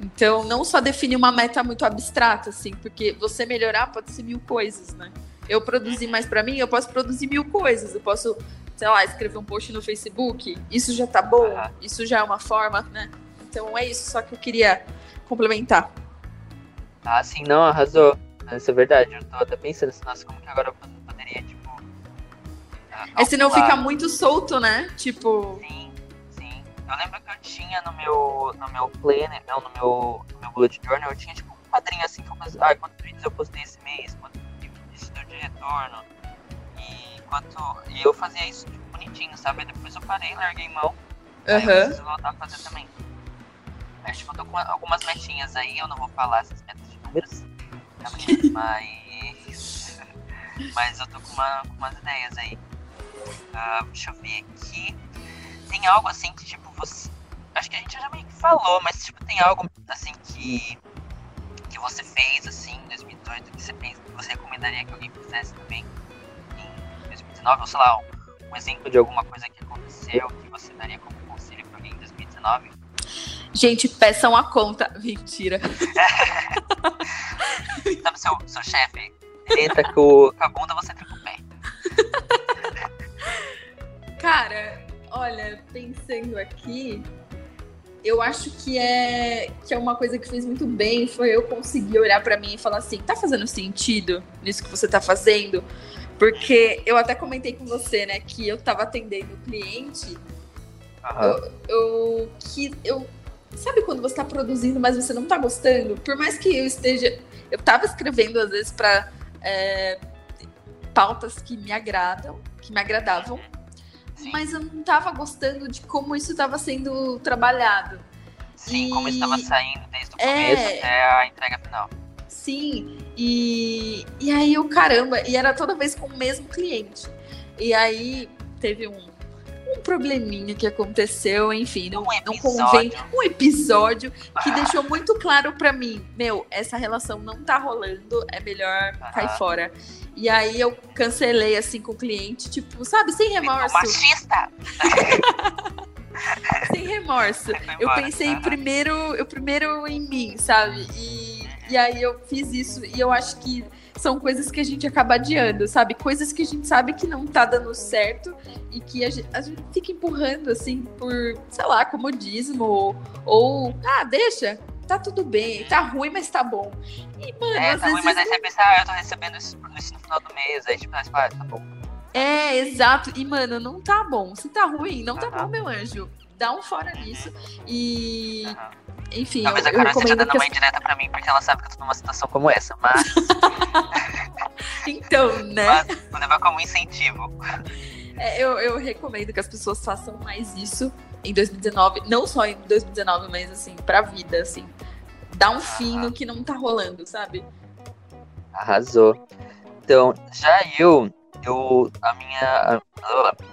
Então, não só definir uma meta muito abstrata, assim, porque você melhorar pode ser mil coisas, né? eu produzir mais para mim, eu posso produzir mil coisas. Eu posso, sei lá, escrever um post no Facebook. Isso já tá bom, isso já é uma forma, né? Então é isso, só que eu queria complementar. Ah, sim, não, arrasou. Isso é verdade. Eu tô até pensando assim, nossa, como que agora eu poderia, tipo. É se não fica muito solto, né? Tipo. Sim, sim. Eu lembro que eu tinha no meu, no meu planner, não, no meu, no meu bullet journal, eu tinha tipo um quadrinho assim que eu fazia. Ah, quantos vídeos eu postei esse mês? Quantos retorno. E, enquanto, e eu fazia isso tipo, bonitinho, sabe? Depois eu parei, larguei mão. Uhum. Aí eu preciso voltar a fazer também. Mas tipo, eu tô com algumas metinhas aí, eu não vou falar essas metas de números. mas. mas eu tô com, uma, com umas ideias aí. Uh, deixa eu ver aqui. Tem algo assim que, tipo, você. Acho que a gente já meio que falou, mas tipo, tem algo assim que. que você fez assim em 2018 que você pensa você recomendaria que alguém fizesse também em 2019? Ou sei lá, um, um exemplo de alguma coisa que aconteceu que você daria como conselho para alguém em 2019? Gente, peçam a conta. Mentira. Sabe seu, seu chefe? Ele entra com, com a bunda, você fica com o pé. Cara, olha, pensando aqui, eu acho que é que é uma coisa que fez muito bem foi eu conseguir olhar para mim e falar assim, tá fazendo sentido nisso que você tá fazendo? Porque eu até comentei com você, né, que eu tava atendendo o cliente, uhum. eu, eu, que eu sabe quando você tá produzindo, mas você não tá gostando? Por mais que eu esteja, eu tava escrevendo às vezes para é, pautas que me agradam, que me agradavam mas eu não tava gostando de como isso estava sendo trabalhado. Sim, e... como estava saindo desde o é... começo até a entrega final. Sim, e, e aí eu, caramba, e era toda vez com o mesmo cliente. E aí teve um, um probleminha que aconteceu, enfim, não, um não convém. Um episódio que ah. deixou muito claro para mim: meu, essa relação não tá rolando, é melhor ah. cair fora. E aí eu cancelei assim com o cliente, tipo, sabe, sem remorso. Machista! sem remorso. Eu pensei primeiro, eu primeiro em mim, sabe? E, e aí eu fiz isso e eu acho que são coisas que a gente acaba adiando, sabe? Coisas que a gente sabe que não tá dando certo e que a gente, a gente fica empurrando assim por, sei lá, comodismo ou, ou ah, deixa, tá tudo bem, tá ruim, mas tá bom. E, mano, é, tá ruim, mas aí você pensa, ah, eu tô recebendo isso, isso no final do mês, aí tipo, ah, tá bom. É, exato. E, mano, não tá bom. Se tá ruim, não tá bom, meu anjo. Dá um fora nisso. E. Enfim, Talvez eu, a Carol esteja dando uma indireta pra mim, porque ela sabe que eu tô numa situação como essa, mas. então, né? Mas vou levar como incentivo. É, eu, eu recomendo que as pessoas façam mais isso em 2019, não só em 2019, mas assim, pra vida, assim. Dá um fim no que não tá rolando, sabe? Arrasou. Então, já eu, eu, a minha,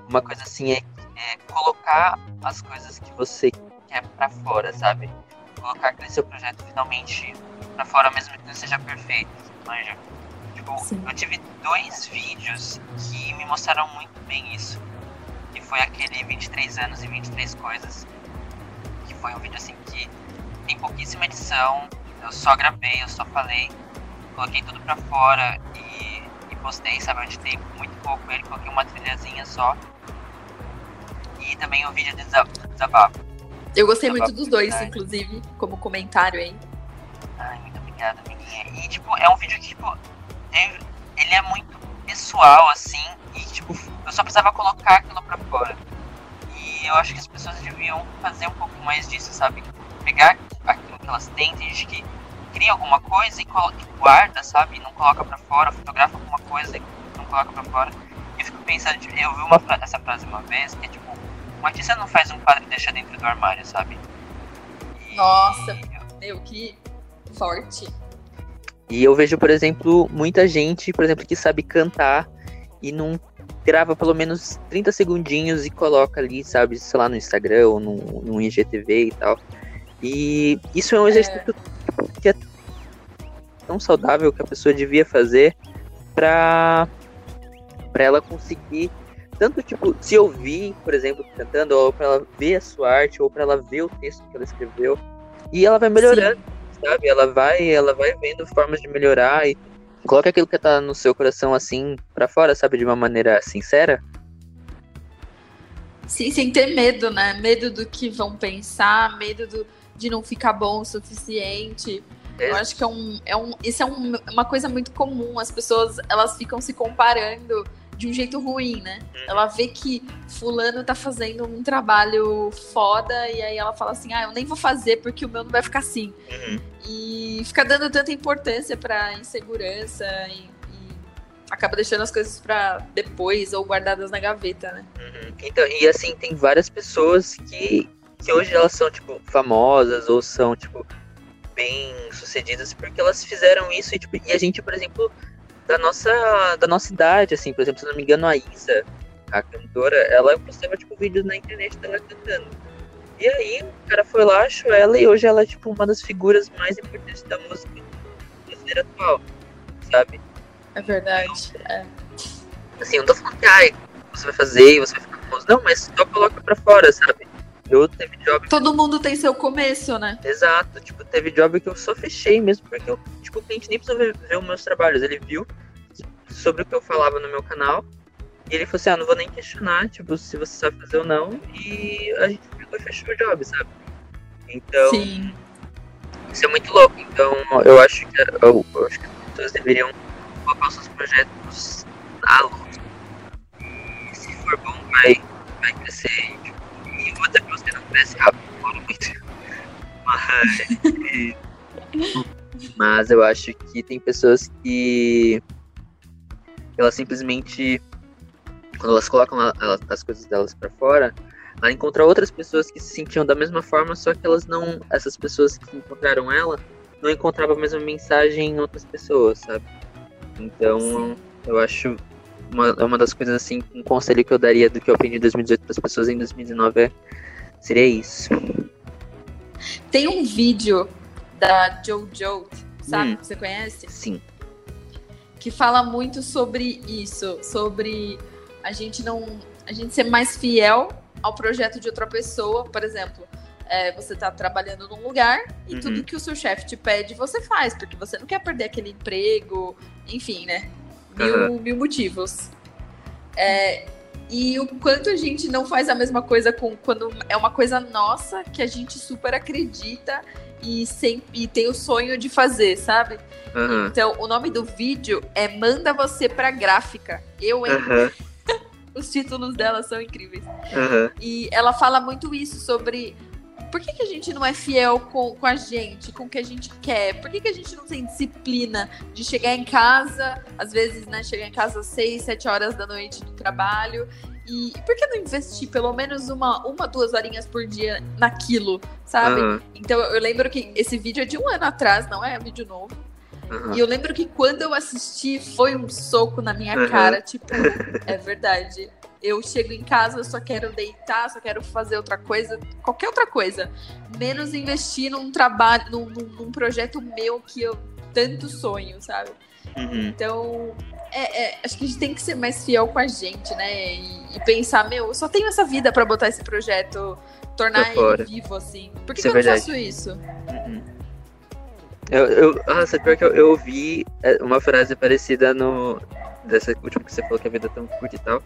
uma coisa assim é, é colocar as coisas que você quer pra fora, sabe? Colocar aquele seu projeto finalmente pra fora, mesmo que não seja perfeito, manja. Tipo, Sim. eu tive dois vídeos que me mostraram muito bem isso foi aquele 23 anos e 23 coisas. Que foi um vídeo assim que tem pouquíssima edição. Eu só gravei, eu só falei, coloquei tudo pra fora e, e postei, sabe? Eu editei muito pouco ele, coloquei uma trilhazinha só. E também o vídeo de desabafo. Eu gostei muito dos dois, inclusive, como comentário aí. Ai, muito obrigada, menina. E, tipo, é um vídeo que, tipo, ele é muito pessoal, assim, e, tipo, eu só precisava colocar aquilo pra fora. E eu acho que as pessoas deviam fazer um pouco mais disso, sabe? Pegar aquilo que elas têm, tem gente que cria alguma coisa e, e guarda, sabe? Não coloca pra fora, fotografa alguma coisa e não coloca pra fora. Eu fico pensando, tipo, eu vi uma, essa frase uma vez, que é tipo, um artista não faz um quadro e deixa dentro do armário, sabe? E... Nossa, meu, que forte. E eu vejo, por exemplo, muita gente, por exemplo, que sabe cantar e não grava pelo menos 30 segundinhos e coloca ali, sabe, sei lá, no Instagram ou no, no IGTV e tal. E isso é um exercício é. que é tão saudável que a pessoa devia fazer pra, pra ela conseguir tanto tipo se ouvir, por exemplo, cantando, ou para ela ver a sua arte, ou para ela ver o texto que ela escreveu, e ela vai melhorando, Sim. sabe? Ela vai, ela vai vendo formas de melhorar e coloca aquilo que tá no seu coração assim para fora, sabe, de uma maneira sincera. Sim, sem ter medo, né? Medo do que vão pensar, medo do, de não ficar bom o suficiente. É. Eu acho que é um, é um, isso é um, uma coisa muito comum. As pessoas elas ficam se comparando de um jeito ruim, né? Uhum. Ela vê que fulano tá fazendo um trabalho foda e aí ela fala assim: "Ah, eu nem vou fazer porque o meu não vai ficar assim". Uhum. E fica dando tanta importância para insegurança e, e, acaba deixando as coisas para depois ou guardadas na gaveta, né? Uhum. Então, e assim, tem várias pessoas que que hoje elas são tipo famosas ou são tipo bem sucedidas porque elas fizeram isso e, tipo, e a gente, por exemplo, da nossa, da nossa idade, assim, por exemplo, se não me engano, a Isa, a cantora, ela postava, tipo, vídeos na internet dela cantando. E aí, o cara foi lá, achou ela, e hoje ela é, tipo, uma das figuras mais importantes da música brasileira atual, sabe? É verdade, é. Assim, eu não tô falando que, ai, você vai fazer e você vai ficar famoso. Não, mas só coloca pra fora, sabe? Eu teve job. Todo mundo tem seu começo, né? Exato. Tipo, teve job que eu só fechei mesmo, porque eu, tipo, o cliente nem precisou ver, os meus trabalhos. Ele viu sobre o que eu falava no meu canal. E ele falou assim, ah, não vou nem questionar, tipo, se você sabe fazer ou não. E a gente pegou e fechou o job, sabe? Então. Sim. Isso é muito louco. Então, eu acho que, eu, eu acho que as pessoas deveriam colocar seus projetos à luz. E se for bom, vai, vai crescer até que você não cresce rápido. Mas, mas eu acho que tem pessoas que elas simplesmente quando elas colocam as coisas delas para fora, ela encontra outras pessoas que se sentiam da mesma forma, só que elas não, essas pessoas que encontraram ela, não encontravam a mesma mensagem em outras pessoas, sabe? Então, Sim. eu acho uma, uma das coisas assim, um conselho que eu daria do que eu aprendi em 2018 para as pessoas em 2019 é, seria isso. Tem um vídeo da Jojo, sabe? Hum, você conhece? Sim. Que fala muito sobre isso, sobre a gente não, a gente ser mais fiel ao projeto de outra pessoa, por exemplo. É, você está trabalhando num lugar e uhum. tudo que o seu chefe te pede você faz, porque você não quer perder aquele emprego, enfim, né? Mil, uhum. mil motivos. É, e o quanto a gente não faz a mesma coisa com quando é uma coisa nossa que a gente super acredita e, sempre, e tem o sonho de fazer, sabe? Uhum. Então, o nome do vídeo é Manda Você Pra Gráfica. Eu, hein? Uhum. Os títulos dela são incríveis. Uhum. E ela fala muito isso sobre por que, que a gente não é fiel com, com a gente, com o que a gente quer? Por que, que a gente não tem disciplina de chegar em casa, às vezes, né, chegar em casa às 6, 7 horas da noite do trabalho e, por que não investir pelo menos uma, uma, duas horinhas por dia naquilo, sabe? Uhum. Então eu lembro que esse vídeo é de um ano atrás, não é um vídeo novo. Uhum. E eu lembro que quando eu assisti foi um soco na minha uhum. cara, tipo, é verdade eu chego em casa, eu só quero deitar, só quero fazer outra coisa, qualquer outra coisa. Menos investir num trabalho, num, num, projeto meu que eu tanto sonho, sabe? Uhum. Então, é, é, acho que a gente tem que ser mais fiel com a gente, né? E, e pensar, meu, eu só tenho essa vida para botar esse projeto, tornar ele vivo, assim. Por que, que é eu não faço isso? Uhum. Eu, eu, nossa, pior que eu, eu ouvi é, uma frase parecida no, dessa última que você falou que a vida é tão curta e tal,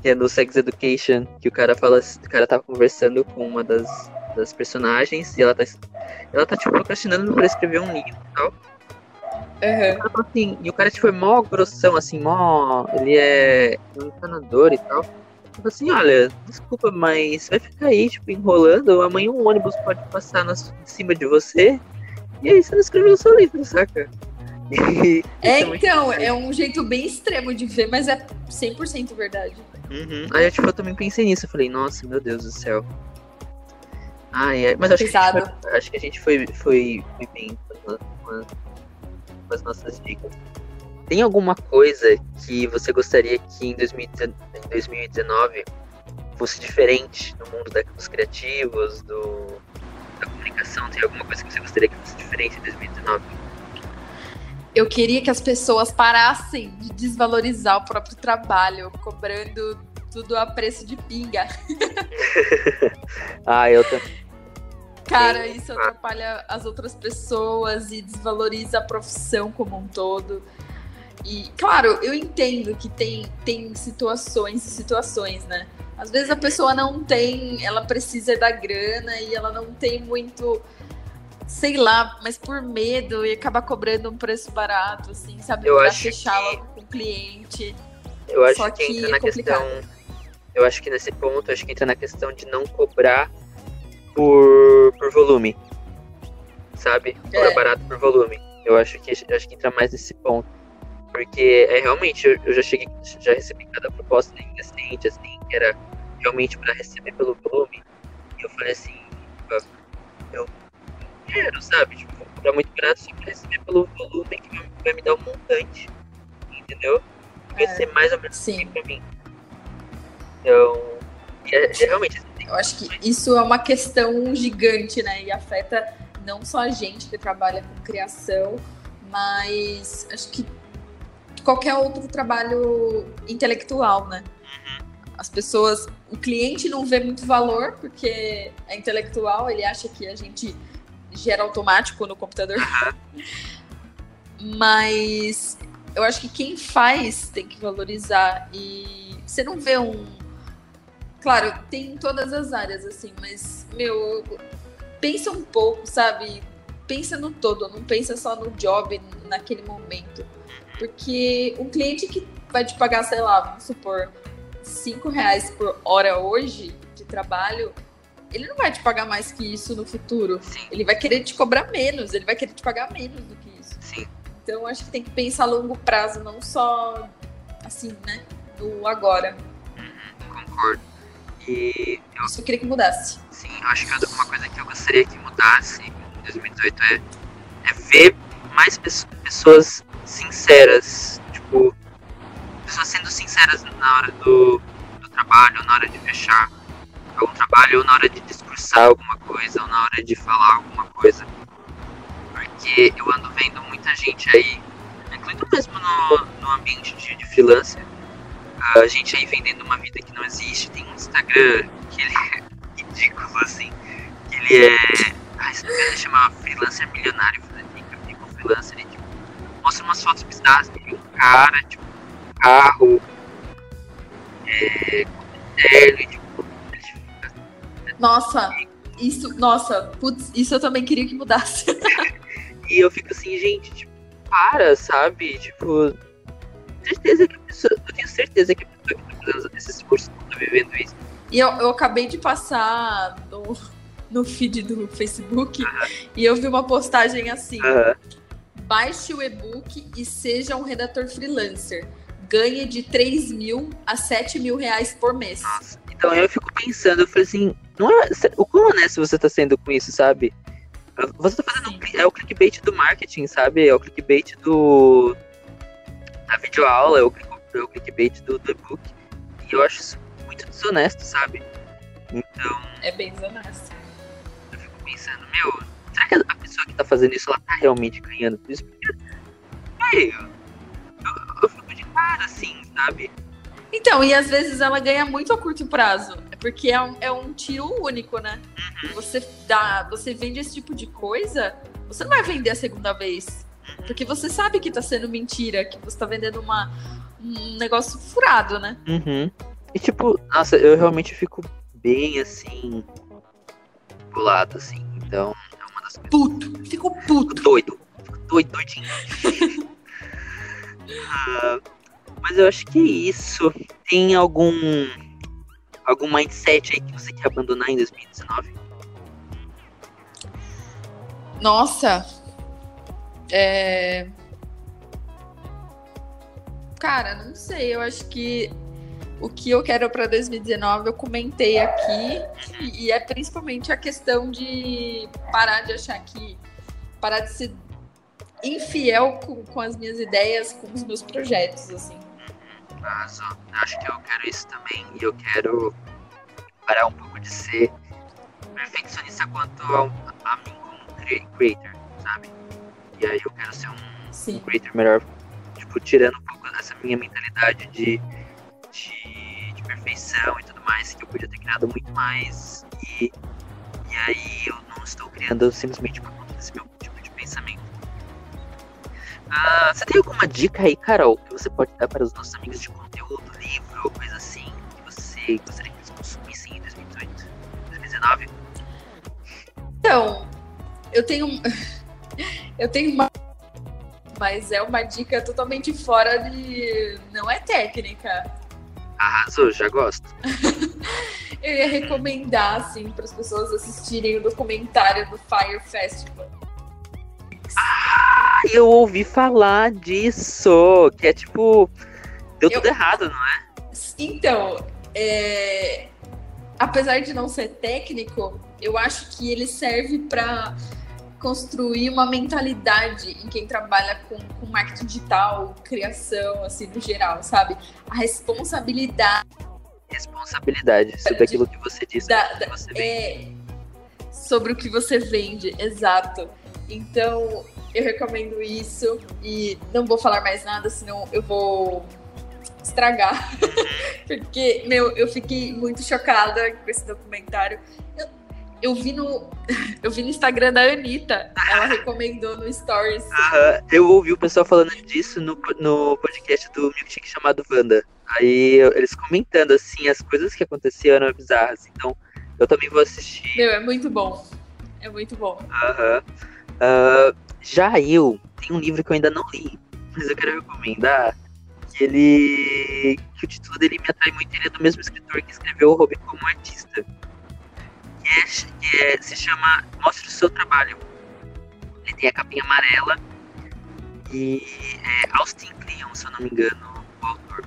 que é no Sex Education, que o cara fala, o cara tava conversando com uma das, das personagens e ela tá, ela tá tipo procrastinando pra escrever um livro e tal. Uhum. Assim, e o cara tipo, é mó grossão, assim, mó. Ele é um encanador e tal. Tipo assim, olha, desculpa, mas vai ficar aí, tipo, enrolando. Amanhã um ônibus pode passar na, em cima de você. E aí você não escreveu o seu livro, saca? é, então, é um jeito bem extremo de ver, mas é 100% verdade. Uhum. Aí tipo, eu também pensei nisso. Eu falei, nossa, meu Deus do céu. Ai, é, mas acho que, foi, acho que, a gente foi, foi, foi bem com, com as nossas dicas. Tem alguma coisa que você gostaria que em 2019 fosse diferente no mundo dos criativos, do, da comunicação? Tem alguma coisa que você gostaria que fosse diferente em 2019? Eu queria que as pessoas parassem de desvalorizar o próprio trabalho, cobrando tudo a preço de pinga. ah, eu também. Cara, isso atrapalha as outras pessoas e desvaloriza a profissão como um todo. E, claro, eu entendo que tem, tem situações e situações, né? Às vezes a pessoa não tem, ela precisa da grana e ela não tem muito, sei lá, mas por medo e acaba cobrando um preço barato, assim, sabe? Eu pra acho fechar que... logo com o cliente. Eu acho Só que, que entra é na complicado. questão. Eu acho que nesse ponto, acho que entra na questão de não cobrar por, por volume. Sabe? Cobrar é. barato por volume. Eu acho que acho que entra mais nesse ponto. Porque é realmente, eu, eu já cheguei, já recebi cada proposta indecente, assim, que era realmente para receber pelo volume. E eu falei assim, eu quero, sabe? Tipo, vou cobrar muito barato só pra receber pelo volume que vai me dar um montante. Entendeu? Vai é, ser mais ou menos sim. assim pra mim. Então, é, é realmente eu acho que isso é uma questão gigante, né? E afeta não só a gente que trabalha com criação, mas acho que qualquer outro trabalho intelectual, né? Uhum. As pessoas, o cliente não vê muito valor porque é intelectual, ele acha que a gente gera automático no computador. Mas eu acho que quem faz tem que valorizar e você não vê um Claro, tem em todas as áreas, assim, mas, meu, pensa um pouco, sabe? Pensa no todo, não pensa só no job naquele momento. Porque um cliente que vai te pagar, sei lá, vamos supor, 5 reais por hora hoje de trabalho, ele não vai te pagar mais que isso no futuro. Sim. Ele vai querer te cobrar menos, ele vai querer te pagar menos do que isso. Sim. Então acho que tem que pensar a longo prazo, não só assim, né? No agora. Uhum, concordo. E eu só queria que mudasse. Sim, eu acho que uma coisa que eu gostaria que mudasse em 2018 é, é ver mais pessoas sinceras, tipo, pessoas sendo sinceras na hora do, do trabalho, na hora de fechar algum trabalho, ou na hora de discursar alguma coisa, ou na hora de falar alguma coisa. Porque eu ando vendo muita gente aí, incluindo mesmo no, no ambiente de, de freelancer, a gente aí vendendo uma vida que não existe. Tem um Instagram que ele é ridículo, assim. Que ele é. Ah, Instagram chama Freelancer Milionário, fica, freelancer e tipo, mostra umas fotos bizarras de um cara, tipo, um carro, é, terno e tipo, Nossa, isso, nossa, putz, isso eu também queria que mudasse. e eu fico assim, gente, tipo, para, sabe? Tipo, certeza que a pessoa, eu tenho certeza que a pessoa que está fazendo esses cursos não está vivendo isso. E eu, eu acabei de passar no, no feed do Facebook uh -huh. e eu vi uma postagem assim: uh -huh. baixe o e-book e seja um redator freelancer. Ganhe de 3 mil a 7 mil reais por mês. Nossa. Então eu fico pensando, eu falei assim, não é, o quão honesto você está sendo com isso, sabe? Você tá fazendo. É o clickbait do marketing, sabe? É o clickbait do, a videoaula, é o, é o clickbait do, do e-book. E eu acho isso muito desonesto, sabe? Então. É bem desonesto. Eu fico pensando, meu, será que a pessoa que tá fazendo isso, ela tá realmente ganhando por isso? Porque, eu, eu fico de cara assim, sabe? Então, e às vezes ela ganha muito a curto prazo. É porque é um, é um tiro único, né? Uhum. Você dá, você vende esse tipo de coisa, você não vai vender a segunda vez. Porque você sabe que está sendo mentira, que você está vendendo uma, um negócio furado, né? Uhum. E tipo, nossa, eu realmente fico bem assim. Pulado, assim. Então, é uma das coisas. Puto, fico puto. Doido. Fico doido, doidinho. Ah, mas eu acho que é isso. Tem algum. Algum mindset aí que você quer abandonar em 2019? Nossa. É. Cara, não sei. Eu acho que o que eu quero para 2019 eu comentei aqui e, é principalmente a questão de parar de achar que parar de ser infiel com, com as minhas ideias, com os meus projetos, assim. Eu acho que eu quero isso também e eu quero parar um pouco de ser perfeccionista quanto a, a mim como creator, sabe? E aí eu quero ser um, Sim. creator melhor, tipo, tirando um pouco dessa minha mentalidade de, de, de perfeição e tudo mais, que eu podia ter criado muito mais e, e aí eu não estou criando simplesmente por conta desse meu tipo de pensamento. Ah, você tem alguma dica aí, Carol, que você pode dar para os nossos amigos de conteúdo, livro ou coisa assim, que você gostaria que eles consumissem em 2018, 2019? Então, eu tenho. Eu tenho uma. Mas é uma dica totalmente fora de. Não é técnica. Arrasou, já gosto. Eu ia recomendar, assim, para as pessoas assistirem o documentário do Fire Festival. Eu ouvi falar disso, que é tipo. Deu tudo Eu- errado, não é? Então, é, apesar de não ser técnico, eu acho que ele serve para construir uma mentalidade em quem trabalha com, com marketing digital, criação, assim, no geral, sabe? A responsabilidade Responsabilidade sobre aquilo que você disse, da, que você é sobre o que você vende, exato. Então, eu recomendo isso e não vou falar mais nada, senão eu vou estragar. Porque, meu, eu fiquei muito chocada com esse documentário. Eu, eu vi no eu vi no Instagram da Anitta, ela recomendou no Stories. Aham, eu ouvi o pessoal falando disso no, no podcast do Milkshake chamado Wanda. Aí eles comentando assim, as coisas que aconteciam eram bizarras. Então, eu também vou assistir. Meu, é muito bom. É muito bom. Aham. Ah, já eu, tem um livro que eu ainda não li, mas eu quero recomendar. Que ele. que o título dele me atrai muito. Ele é do mesmo escritor que escreveu O Hobby como Artista. Que, é, que é- se chama Mostre o Seu Trabalho. Ele tem a capinha amarela. E é Austin Kleon, se eu não me engano, o autor.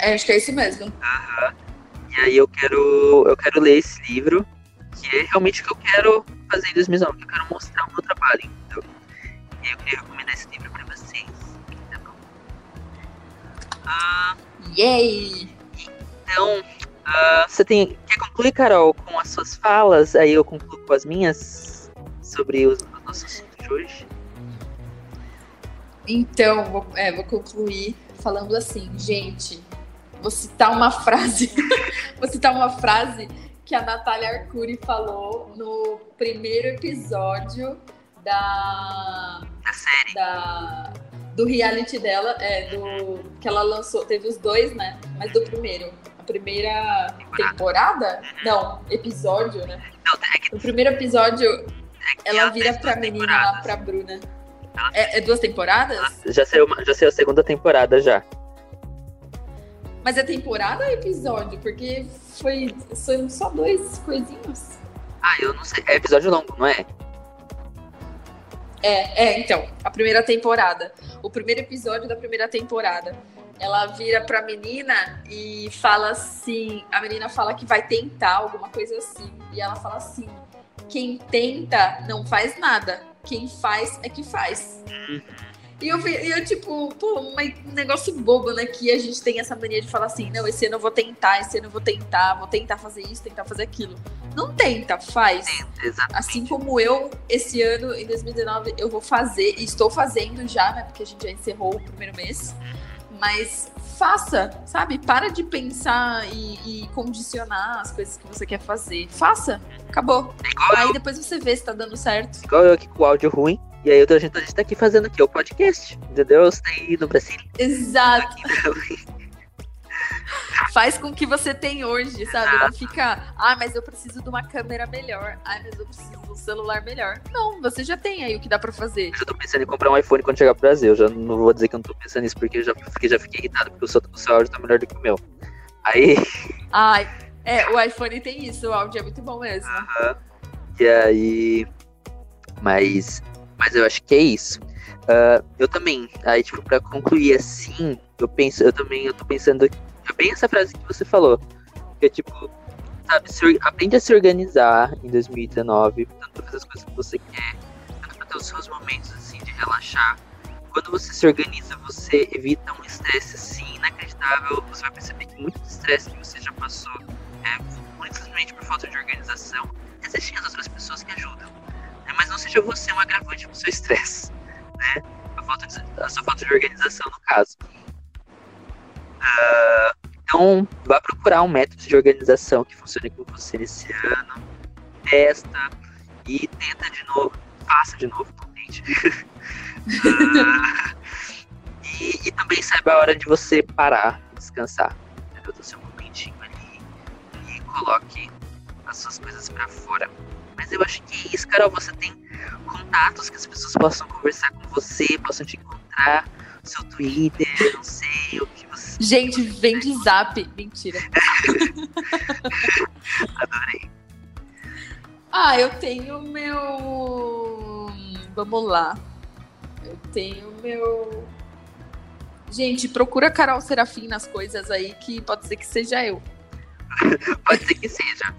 É, acho que é esse mesmo. E aí eu quero, eu quero ler esse livro, que é realmente o que eu quero fazer em 2019, que eu quero mostrar o meu trabalho, entendeu? E eu queria recomendar esse livro pra vocês, tá bom? Ah, Yay! então, ah, você tem, quer concluir, Carol, com as suas falas? Aí eu concluo com as minhas sobre os, os nossos assuntos de hoje. Então, vou, é, vou concluir falando assim, gente, vou citar uma frase, vou citar uma frase que a Natália Arcuri falou no primeiro episódio da, Da série. da do reality dela, é, do que ela lançou, teve os dois, né? Mas do primeiro, a primeira temporada? Não, episódio, né? Não, é que No primeiro episódio, é que ela vira pra menina lá, pra Bruna. Ela- É, é duas temporadas? Já saiu, uma- já saiu a segunda temporada já. Mas é temporada ou episódio? Porque foi, são só dois coisinhos. Ah, eu não sei. É episódio longo, não é? É, é, então, a primeira temporada. O primeiro episódio da primeira temporada. Ela vira pra menina e fala assim: a menina fala que vai tentar alguma coisa assim. E ela fala assim: quem tenta não faz nada. Quem faz é que faz. E eu, e eu tipo, pô, um negócio bobo, né? Que a gente tem essa mania de falar assim: não, esse ano eu vou tentar, esse ano eu vou tentar, vou tentar fazer isso, tentar fazer aquilo. Não tenta, faz. Exato. Assim como eu, esse ano, em 2019, eu vou fazer, e estou fazendo já, né? Porque a gente já encerrou o primeiro mês. Mas faça, sabe? Para de pensar e, e condicionar as coisas que você quer fazer. Faça, acabou. Aí depois você vê se tá dando certo. Igual eu aqui com o áudio ruim, E aí a gente, a gente tá aqui fazendo aqui o podcast, entendeu? Você tá aí no Brasil. Exato. Faz com que você tem hoje, sabe? Não fica, ah, mas eu preciso de uma câmera melhor. Ah, mas eu preciso de um celular melhor. Não, você já tem aí o que dá pra fazer. Eu já tô pensando em comprar um iPhone quando chegar pro Brasil. Eu já não vou dizer que eu não tô pensando nisso, porque eu já, porque já fiquei irritado, porque o seu, o seu áudio tá melhor do que o meu. Aí. Ai, é, o iPhone tem isso, o áudio é muito bom mesmo. Uhum. E aí. Mas. Mas eu acho que é isso. Uh, eu também. Aí, tipo, pra concluir assim, eu penso, eu também, eu tô pensando. É bem essa frase que você falou. Que é tipo, sabe, se, aprende a se organizar em 2019, tanto pra fazer as coisas que você quer, tanto pra ter os seus momentos assim de relaxar. Quando você se organiza, você evita um estresse assim inacreditável. Você vai perceber que muito estresse que você já passou é simplesmente por falta de organização. Existem as outras pessoas que ajudam? Mas não seja você um agravante pro seu estresse, né? A, falta de, a sua falta de organização, no caso. Uh, então, vá procurar um método de organização que funcione com você nesse ano. Testa e tenta de novo. Faça de novo, totalmente. uh, e, e, também saiba a hora de você parar, descansar. Entendeu? seu momentinho ali e coloque as suas coisas para fora. Mas eu acho que é isso, Carol. Você tem contatos que as pessoas possam conversar com você, possam te encontrar seu Twitter, não sei o que você. Gente, vem de zap. Mentira. Adorei. Ah, eu tenho meu. Vamos lá. Eu tenho meu. Gente, procura Carol Serafim nas coisas aí, que pode ser que seja eu. pode ser que seja.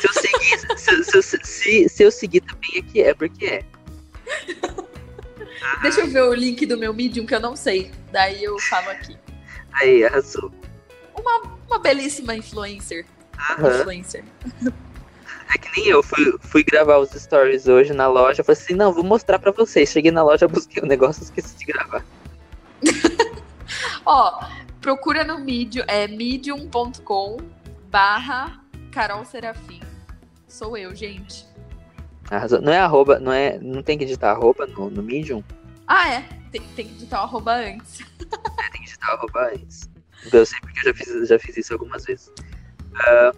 Se eu seguir, se, se, se, se eu seguir também é que é, porque é. Deixa eu ver o link do meu Medium, que eu não sei. Daí eu falo aqui. Aí, arrasou. Uma, uma belíssima influencer. Influencer. É que nem eu, fui, fui gravar os stories hoje na loja. Falei assim: não, vou mostrar pra vocês. Cheguei na loja, busquei o um negócio esqueci de gravar. Ó, procura no Medium, é medium.com barra Carol Serafim. Sou eu, gente. Não é arroba, não é. Não tem que digitar arroba no, no Medium? Ah, é. Tem, tem que digitar o arroba antes. é, tem que digitar o arroba antes. Eu sei porque eu já fiz, já fiz isso algumas vezes. Uh,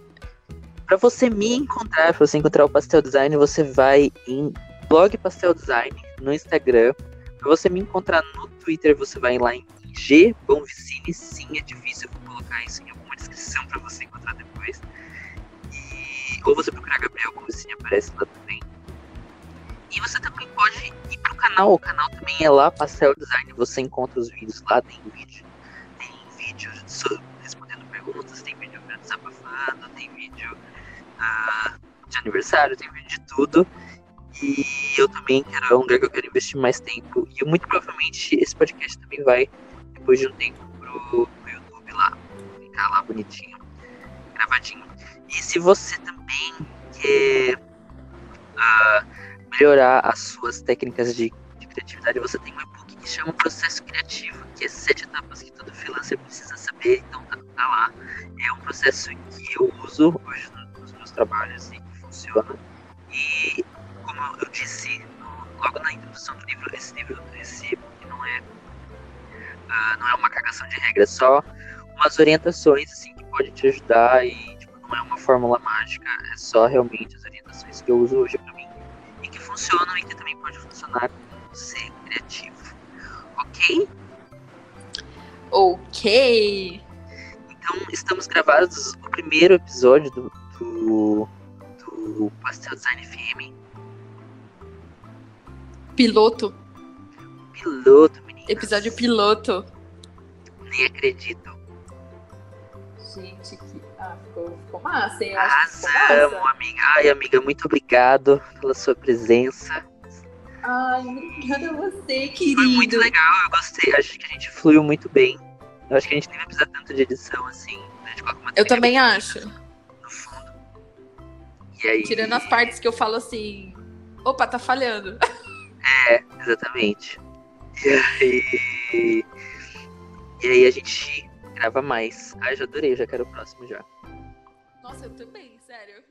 para você me encontrar, para você encontrar o Pastel Design, você vai em blog Pastel Design no Instagram. Para você me encontrar no Twitter, você vai lá em G Bonvicini. Sim, é difícil, eu vou colocar isso em alguma descrição para você encontrar depois. Ou você procurar Gabriel Bonvicini, aparece lá também. E você também pode ir pro canal. O canal também é lá, Pastel Design. Você encontra os vídeos lá. Tem vídeo, tem vídeo respondendo perguntas, tem vídeo desabafando, tem vídeo uh, de aniversário, tem vídeo de tudo. E eu também quero, é um lugar que eu quero investir mais tempo. E muito provavelmente esse podcast também vai, depois de um tempo, pro, pro YouTube lá. Ficar lá bonitinho, gravadinho. E se você também quer. Uh, melhorar as suas técnicas de, de criatividade, você tem um e-book que chama Processo Criativo, que é sete etapas que todo freelancer precisa saber, então tá, tá lá. É um processo que eu uso hoje nos meus trabalhos e que funciona. E como eu disse logo na introdução do livro, esse livro, esse e-book não é, uh, não é uma cagação de regra, é só umas orientações assim que pode te ajudar e não é uma fórmula mágica, é só realmente as orientações que eu uso hoje para mim funcionam e que também pode funcionar com ser criativo. Ok? Ok. Então, estamos gravados o primeiro episódio do, do, do Pastel Design FM. Piloto. Piloto, menino. Episódio piloto. Nem acredito. Gente, que ficou, ficou massa, hein? Arrasamos, amiga. Ai, amiga, muito obrigado pela sua presença. Ai, obrigada a você, querido. Foi muito legal, eu gostei. Acho que a gente fluiu muito bem. Eu acho que a gente nem vai precisar tanto de edição assim. Né? eu também acho. No fundo. E aí... Tirando as partes que eu falo assim. Opa, tá falhando. É, exatamente. E aí. E aí a gente grava mais. Ai, já adorei, já quero o próximo já. Nossa, eu também, sério.